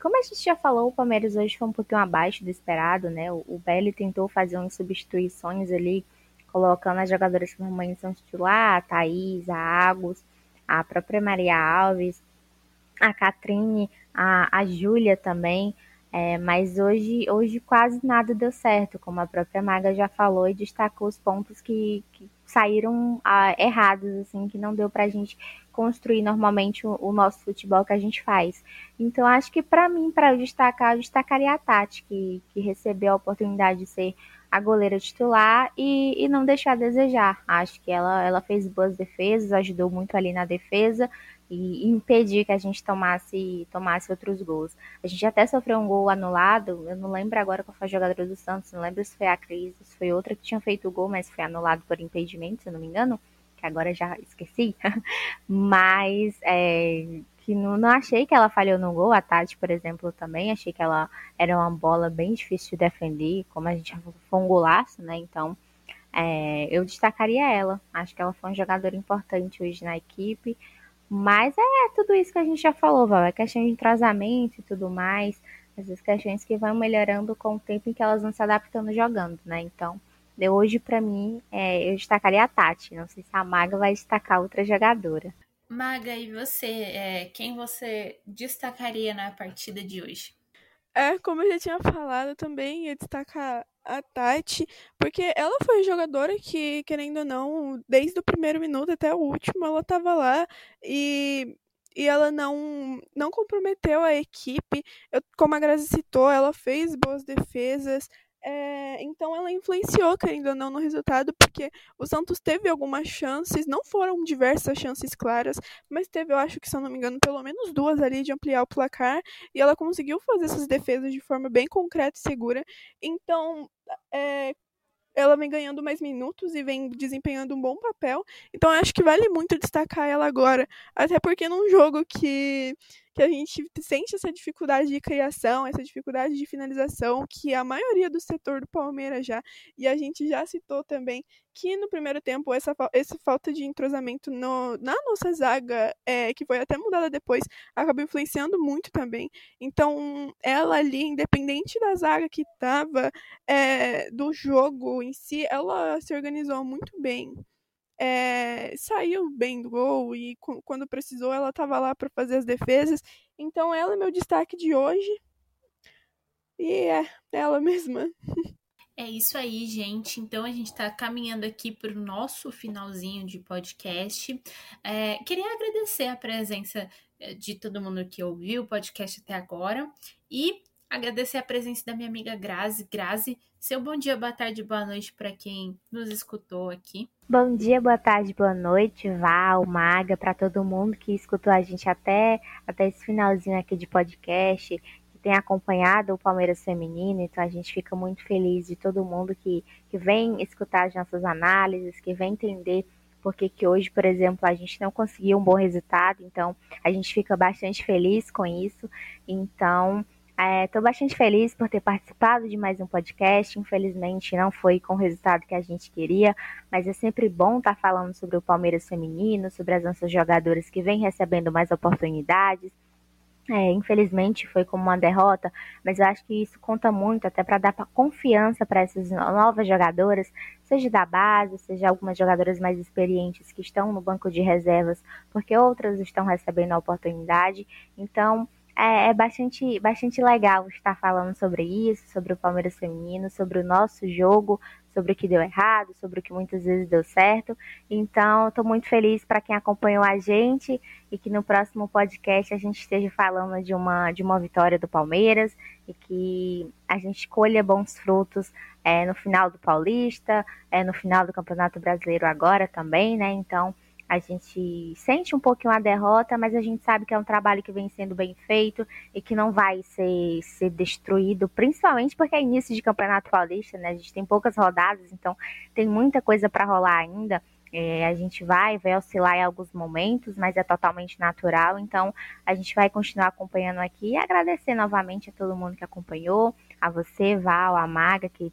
como a gente já falou, o Palmeiras hoje foi um pouquinho abaixo do esperado, né? O, o Belli tentou fazer umas substituições ali, colocando as jogadoras que normalmente são titular, a Thaís, a Agus, a própria Maria Alves, a Catrine, a, a Júlia também. É, mas hoje, hoje quase nada deu certo, como a própria Maga já falou e destacou os pontos que, que saíram ah, errados, assim, que não deu para a gente construir normalmente o, o, nosso futebol que a gente faz. Então, acho que para mim, para destacar, eu destacaria a Tati, que, que recebeu a oportunidade de ser a goleira titular e, e não deixar a desejar. Acho que ela, ela fez boas defesas, ajudou muito ali na defesa e impedir que a gente tomasse, tomasse outros gols. A gente até sofreu um gol anulado, eu não lembro agora qual foi a jogadora do Santos, não lembro se foi a Cris, se foi outra que tinha feito o gol, mas foi anulado por impedimento, se eu não me engano, que agora já esqueci. *laughs* mas é, que não, não achei que ela falhou no gol, a Tati, por exemplo, também, achei que ela era uma bola bem difícil de defender, como a gente foi um golaço, né, então... É, eu destacaria ela. Acho que ela foi um jogador importante hoje na equipe. Mas é tudo isso que a gente já falou, Val. É questão de entrosamento e tudo mais. Essas questões que vão melhorando com o tempo em que elas vão se adaptando jogando, né? Então, de hoje, para mim, é, eu destacaria a Tati. Não sei se a Maga vai destacar outra jogadora. Maga, e você? É, quem você destacaria na partida de hoje? É, como eu já tinha falado também, ia destacar a Tati, porque ela foi jogadora que, querendo ou não, desde o primeiro minuto até o último, ela estava lá e, e ela não, não comprometeu a equipe. Eu, como a Grazi citou, ela fez boas defesas, é, então ela influenciou, querendo ou não, no resultado, porque o Santos teve algumas chances, não foram diversas chances claras, mas teve, eu acho que, se eu não me engano, pelo menos duas ali de ampliar o placar, e ela conseguiu fazer essas defesas de forma bem concreta e segura. Então, é, ela vem ganhando mais minutos e vem desempenhando um bom papel. Então acho que vale muito destacar ela agora. Até porque num jogo que que a gente sente essa dificuldade de criação, essa dificuldade de finalização, que a maioria do setor do Palmeiras já, e a gente já citou também que no primeiro tempo essa, essa falta de entrosamento no, na nossa zaga, é, que foi até mudada depois, acabou influenciando muito também. Então, ela ali, independente da zaga que estava, é, do jogo em si, ela se organizou muito bem é, saiu bem do gol e quando precisou ela estava lá para fazer as defesas. Então ela é meu destaque de hoje. E é ela *laughs* mesma. É isso aí, gente. Então a gente está caminhando aqui para o nosso finalzinho de podcast. É, queria agradecer a presença eh, de todo mundo que ouviu o podcast até agora e agradecer a presença da minha amiga Grazi. Grazi, seu bom dia, boa tarde, boa noite para quem nos escutou aqui. Bom dia, boa tarde, boa noite, Val, Maga, para todo mundo que escutou a gente até, até esse finalzinho aqui de podcast, que tem acompanhado o Palmeiras Feminino, então a gente fica muito feliz de todo mundo que, que vem escutar as nossas análises, que vem entender porque que hoje, por exemplo, a gente não conseguiu um bom resultado, então a gente fica bastante feliz com isso. Então, Estou é, bastante feliz por ter participado de mais um podcast. Infelizmente, não foi com o resultado que a gente queria, mas é sempre bom estar tá falando sobre o Palmeiras feminino, sobre as nossas jogadoras que vêm recebendo mais oportunidades. É, infelizmente foi como uma derrota, mas eu acho que isso conta muito até para dar confiança para essas novas jogadoras, seja da base, seja algumas jogadoras mais experientes que estão no banco de reservas, porque outras estão recebendo a oportunidade. Então, é, é, bastante, bastante legal estar falando sobre isso, sobre o Palmeiras feminino, sobre o nosso jogo, sobre o que deu errado, sobre o que muitas vezes deu certo. Então, estou muito feliz para quem acompanhou a gente e que no próximo podcast a gente esteja falando de uma, de uma vitória do Palmeiras e que a gente colha bons frutos é, no final do Paulista, é, no final do Campeonato Brasileiro agora também, né? Então, a gente sente um pouquinho a derrota, mas a gente sabe que é um trabalho que vem sendo bem feito e que não vai ser, ser destruído, principalmente porque é início de campeonato paulista, né? A gente tem poucas rodadas, então tem muita coisa para rolar ainda. É, a gente vai, vai oscilar em alguns momentos, mas é totalmente natural. Então, a gente vai continuar acompanhando aqui e agradecer novamente a todo mundo que acompanhou, a você, Val, a Maga, que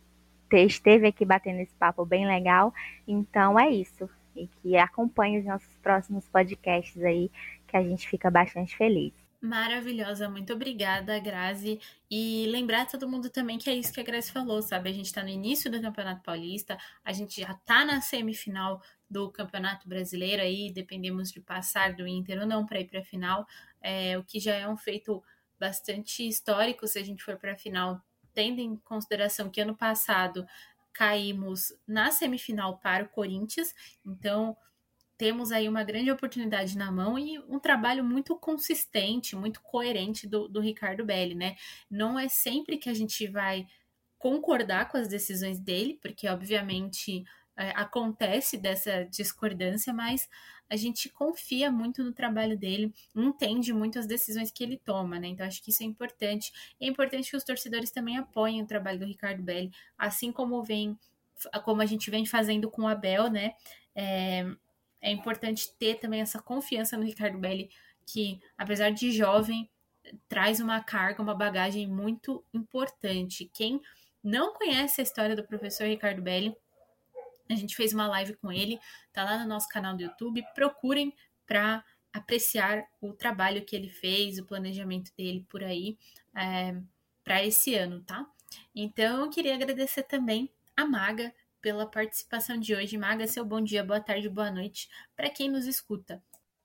esteve aqui batendo esse papo bem legal. Então é isso. E que acompanhe os nossos próximos podcasts aí, que a gente fica bastante feliz. Maravilhosa, muito obrigada, Grazi. E lembrar todo mundo também que é isso que a Grazi falou, sabe? A gente está no início do Campeonato Paulista, a gente já está na semifinal do Campeonato Brasileiro aí, dependemos de passar do Inter ou não para ir para a final, é, o que já é um feito bastante histórico se a gente for para a final, tendo em consideração que ano passado caímos na semifinal para o Corinthians, então temos aí uma grande oportunidade na mão e um trabalho muito consistente, muito coerente do, do Ricardo Belli, né? Não é sempre que a gente vai concordar com as decisões dele, porque obviamente é, acontece dessa discordância, mas a gente confia muito no trabalho dele, entende muito as decisões que ele toma, né? Então acho que isso é importante. É importante que os torcedores também apoiem o trabalho do Ricardo Belli, assim como vem, como a gente vem fazendo com o Abel, né? É, é importante ter também essa confiança no Ricardo Belli, que, apesar de jovem, traz uma carga, uma bagagem muito importante. Quem não conhece a história do professor Ricardo Belli, a gente fez uma live com ele, tá lá no nosso canal do YouTube. Procurem para apreciar o trabalho que ele fez, o planejamento dele por aí é, para esse ano, tá? Então, eu queria agradecer também a Maga pela participação de hoje. Maga, seu bom dia, boa tarde, boa noite para quem nos escuta.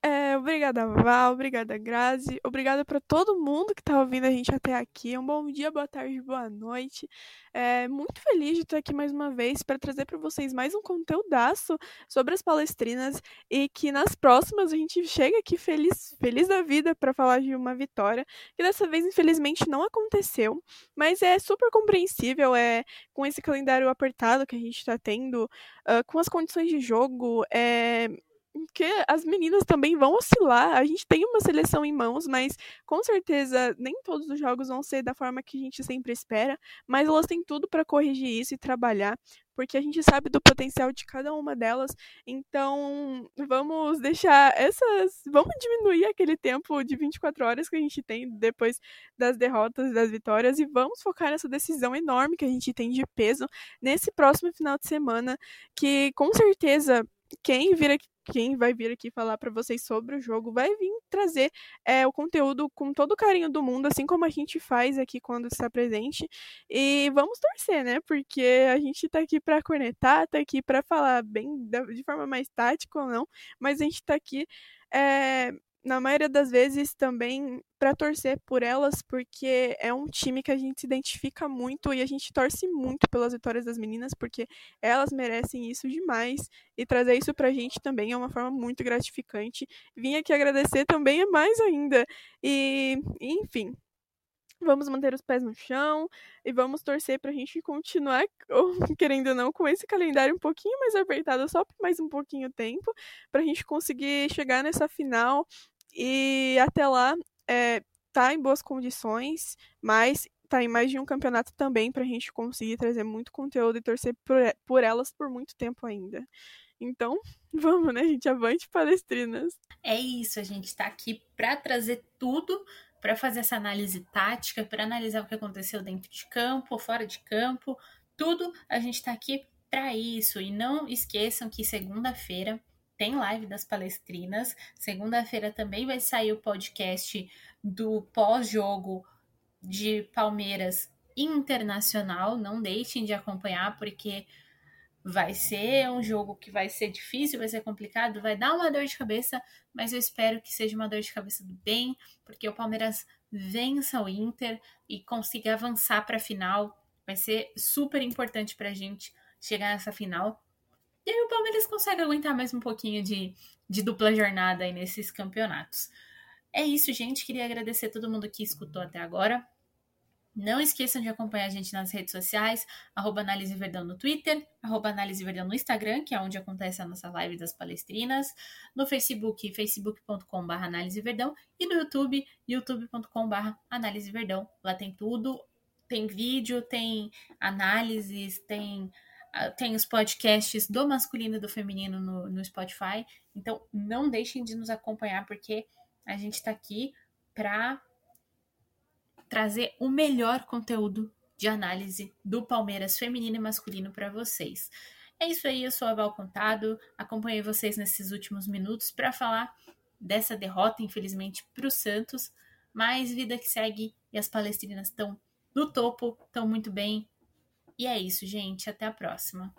É, obrigada, Val, obrigada, Grazi, obrigada para todo mundo que está ouvindo a gente até aqui. Um bom dia, boa tarde, boa noite. É, muito feliz de estar aqui mais uma vez para trazer para vocês mais um conteúdaço sobre as palestrinas e que nas próximas a gente chega aqui feliz, feliz da vida para falar de uma vitória, que dessa vez infelizmente não aconteceu, mas é super compreensível, é com esse calendário apertado que a gente está tendo, uh, com as condições de jogo, é que as meninas também vão oscilar. A gente tem uma seleção em mãos, mas com certeza nem todos os jogos vão ser da forma que a gente sempre espera, mas elas têm tudo para corrigir isso e trabalhar, porque a gente sabe do potencial de cada uma delas. Então, vamos deixar essas, vamos diminuir aquele tempo de 24 horas que a gente tem depois das derrotas e das vitórias e vamos focar nessa decisão enorme que a gente tem de peso nesse próximo final de semana, que com certeza quem vir aqui quem vai vir aqui falar para vocês sobre o jogo vai vir trazer é, o conteúdo com todo o carinho do mundo, assim como a gente faz aqui quando está presente. E vamos torcer, né? Porque a gente tá aqui para cornetar, tá aqui para falar bem de forma mais tática ou não, mas a gente tá aqui é, na maioria das vezes também para torcer por elas, porque é um time que a gente se identifica muito e a gente torce muito pelas vitórias das meninas, porque elas merecem isso demais e trazer isso pra gente também é uma forma muito gratificante. Vim aqui agradecer também é mais ainda. E, enfim, Vamos manter os pés no chão e vamos torcer para a gente continuar, *laughs* querendo ou não, com esse calendário um pouquinho mais apertado, só por mais um pouquinho tempo, para a gente conseguir chegar nessa final e até lá é, tá em boas condições, mas tá em mais de um campeonato também para a gente conseguir trazer muito conteúdo e torcer por, por elas por muito tempo ainda. Então, *laughs* vamos, né, gente? Avante palestrinas. É isso, a gente está aqui para trazer tudo para fazer essa análise tática, para analisar o que aconteceu dentro de campo, fora de campo, tudo a gente está aqui para isso. E não esqueçam que segunda-feira tem live das palestrinas. Segunda-feira também vai sair o podcast do pós-jogo de Palmeiras Internacional. Não deixem de acompanhar, porque vai ser um jogo que vai ser difícil, vai ser complicado, vai dar uma dor de cabeça, mas eu espero que seja uma dor de cabeça do bem, porque o Palmeiras vença o Inter e consiga avançar para a final. Vai ser super importante para a gente chegar nessa final. E aí o Palmeiras consegue aguentar mais um pouquinho de, de dupla jornada aí nesses campeonatos. É isso, gente. Queria agradecer a todo mundo que escutou até agora. Não esqueçam de acompanhar a gente nas redes sociais, arroba Análise Verdão no Twitter, arroba Análise Verdão no Instagram, que é onde acontece a nossa live das palestrinas, no Facebook, facebook.com.br Análise Verdão, e no YouTube, youtube.com.br Análise Verdão. Lá tem tudo, tem vídeo, tem análises, tem, tem os podcasts do masculino e do feminino no, no Spotify. Então, não deixem de nos acompanhar, porque a gente está aqui para trazer o melhor conteúdo de análise do Palmeiras feminino e masculino para vocês. É isso aí, eu sou a Val Contado, acompanhei vocês nesses últimos minutos para falar dessa derrota, infelizmente, para o Santos, mas vida que segue e as palestrinas estão no topo, estão muito bem. E é isso, gente, até a próxima.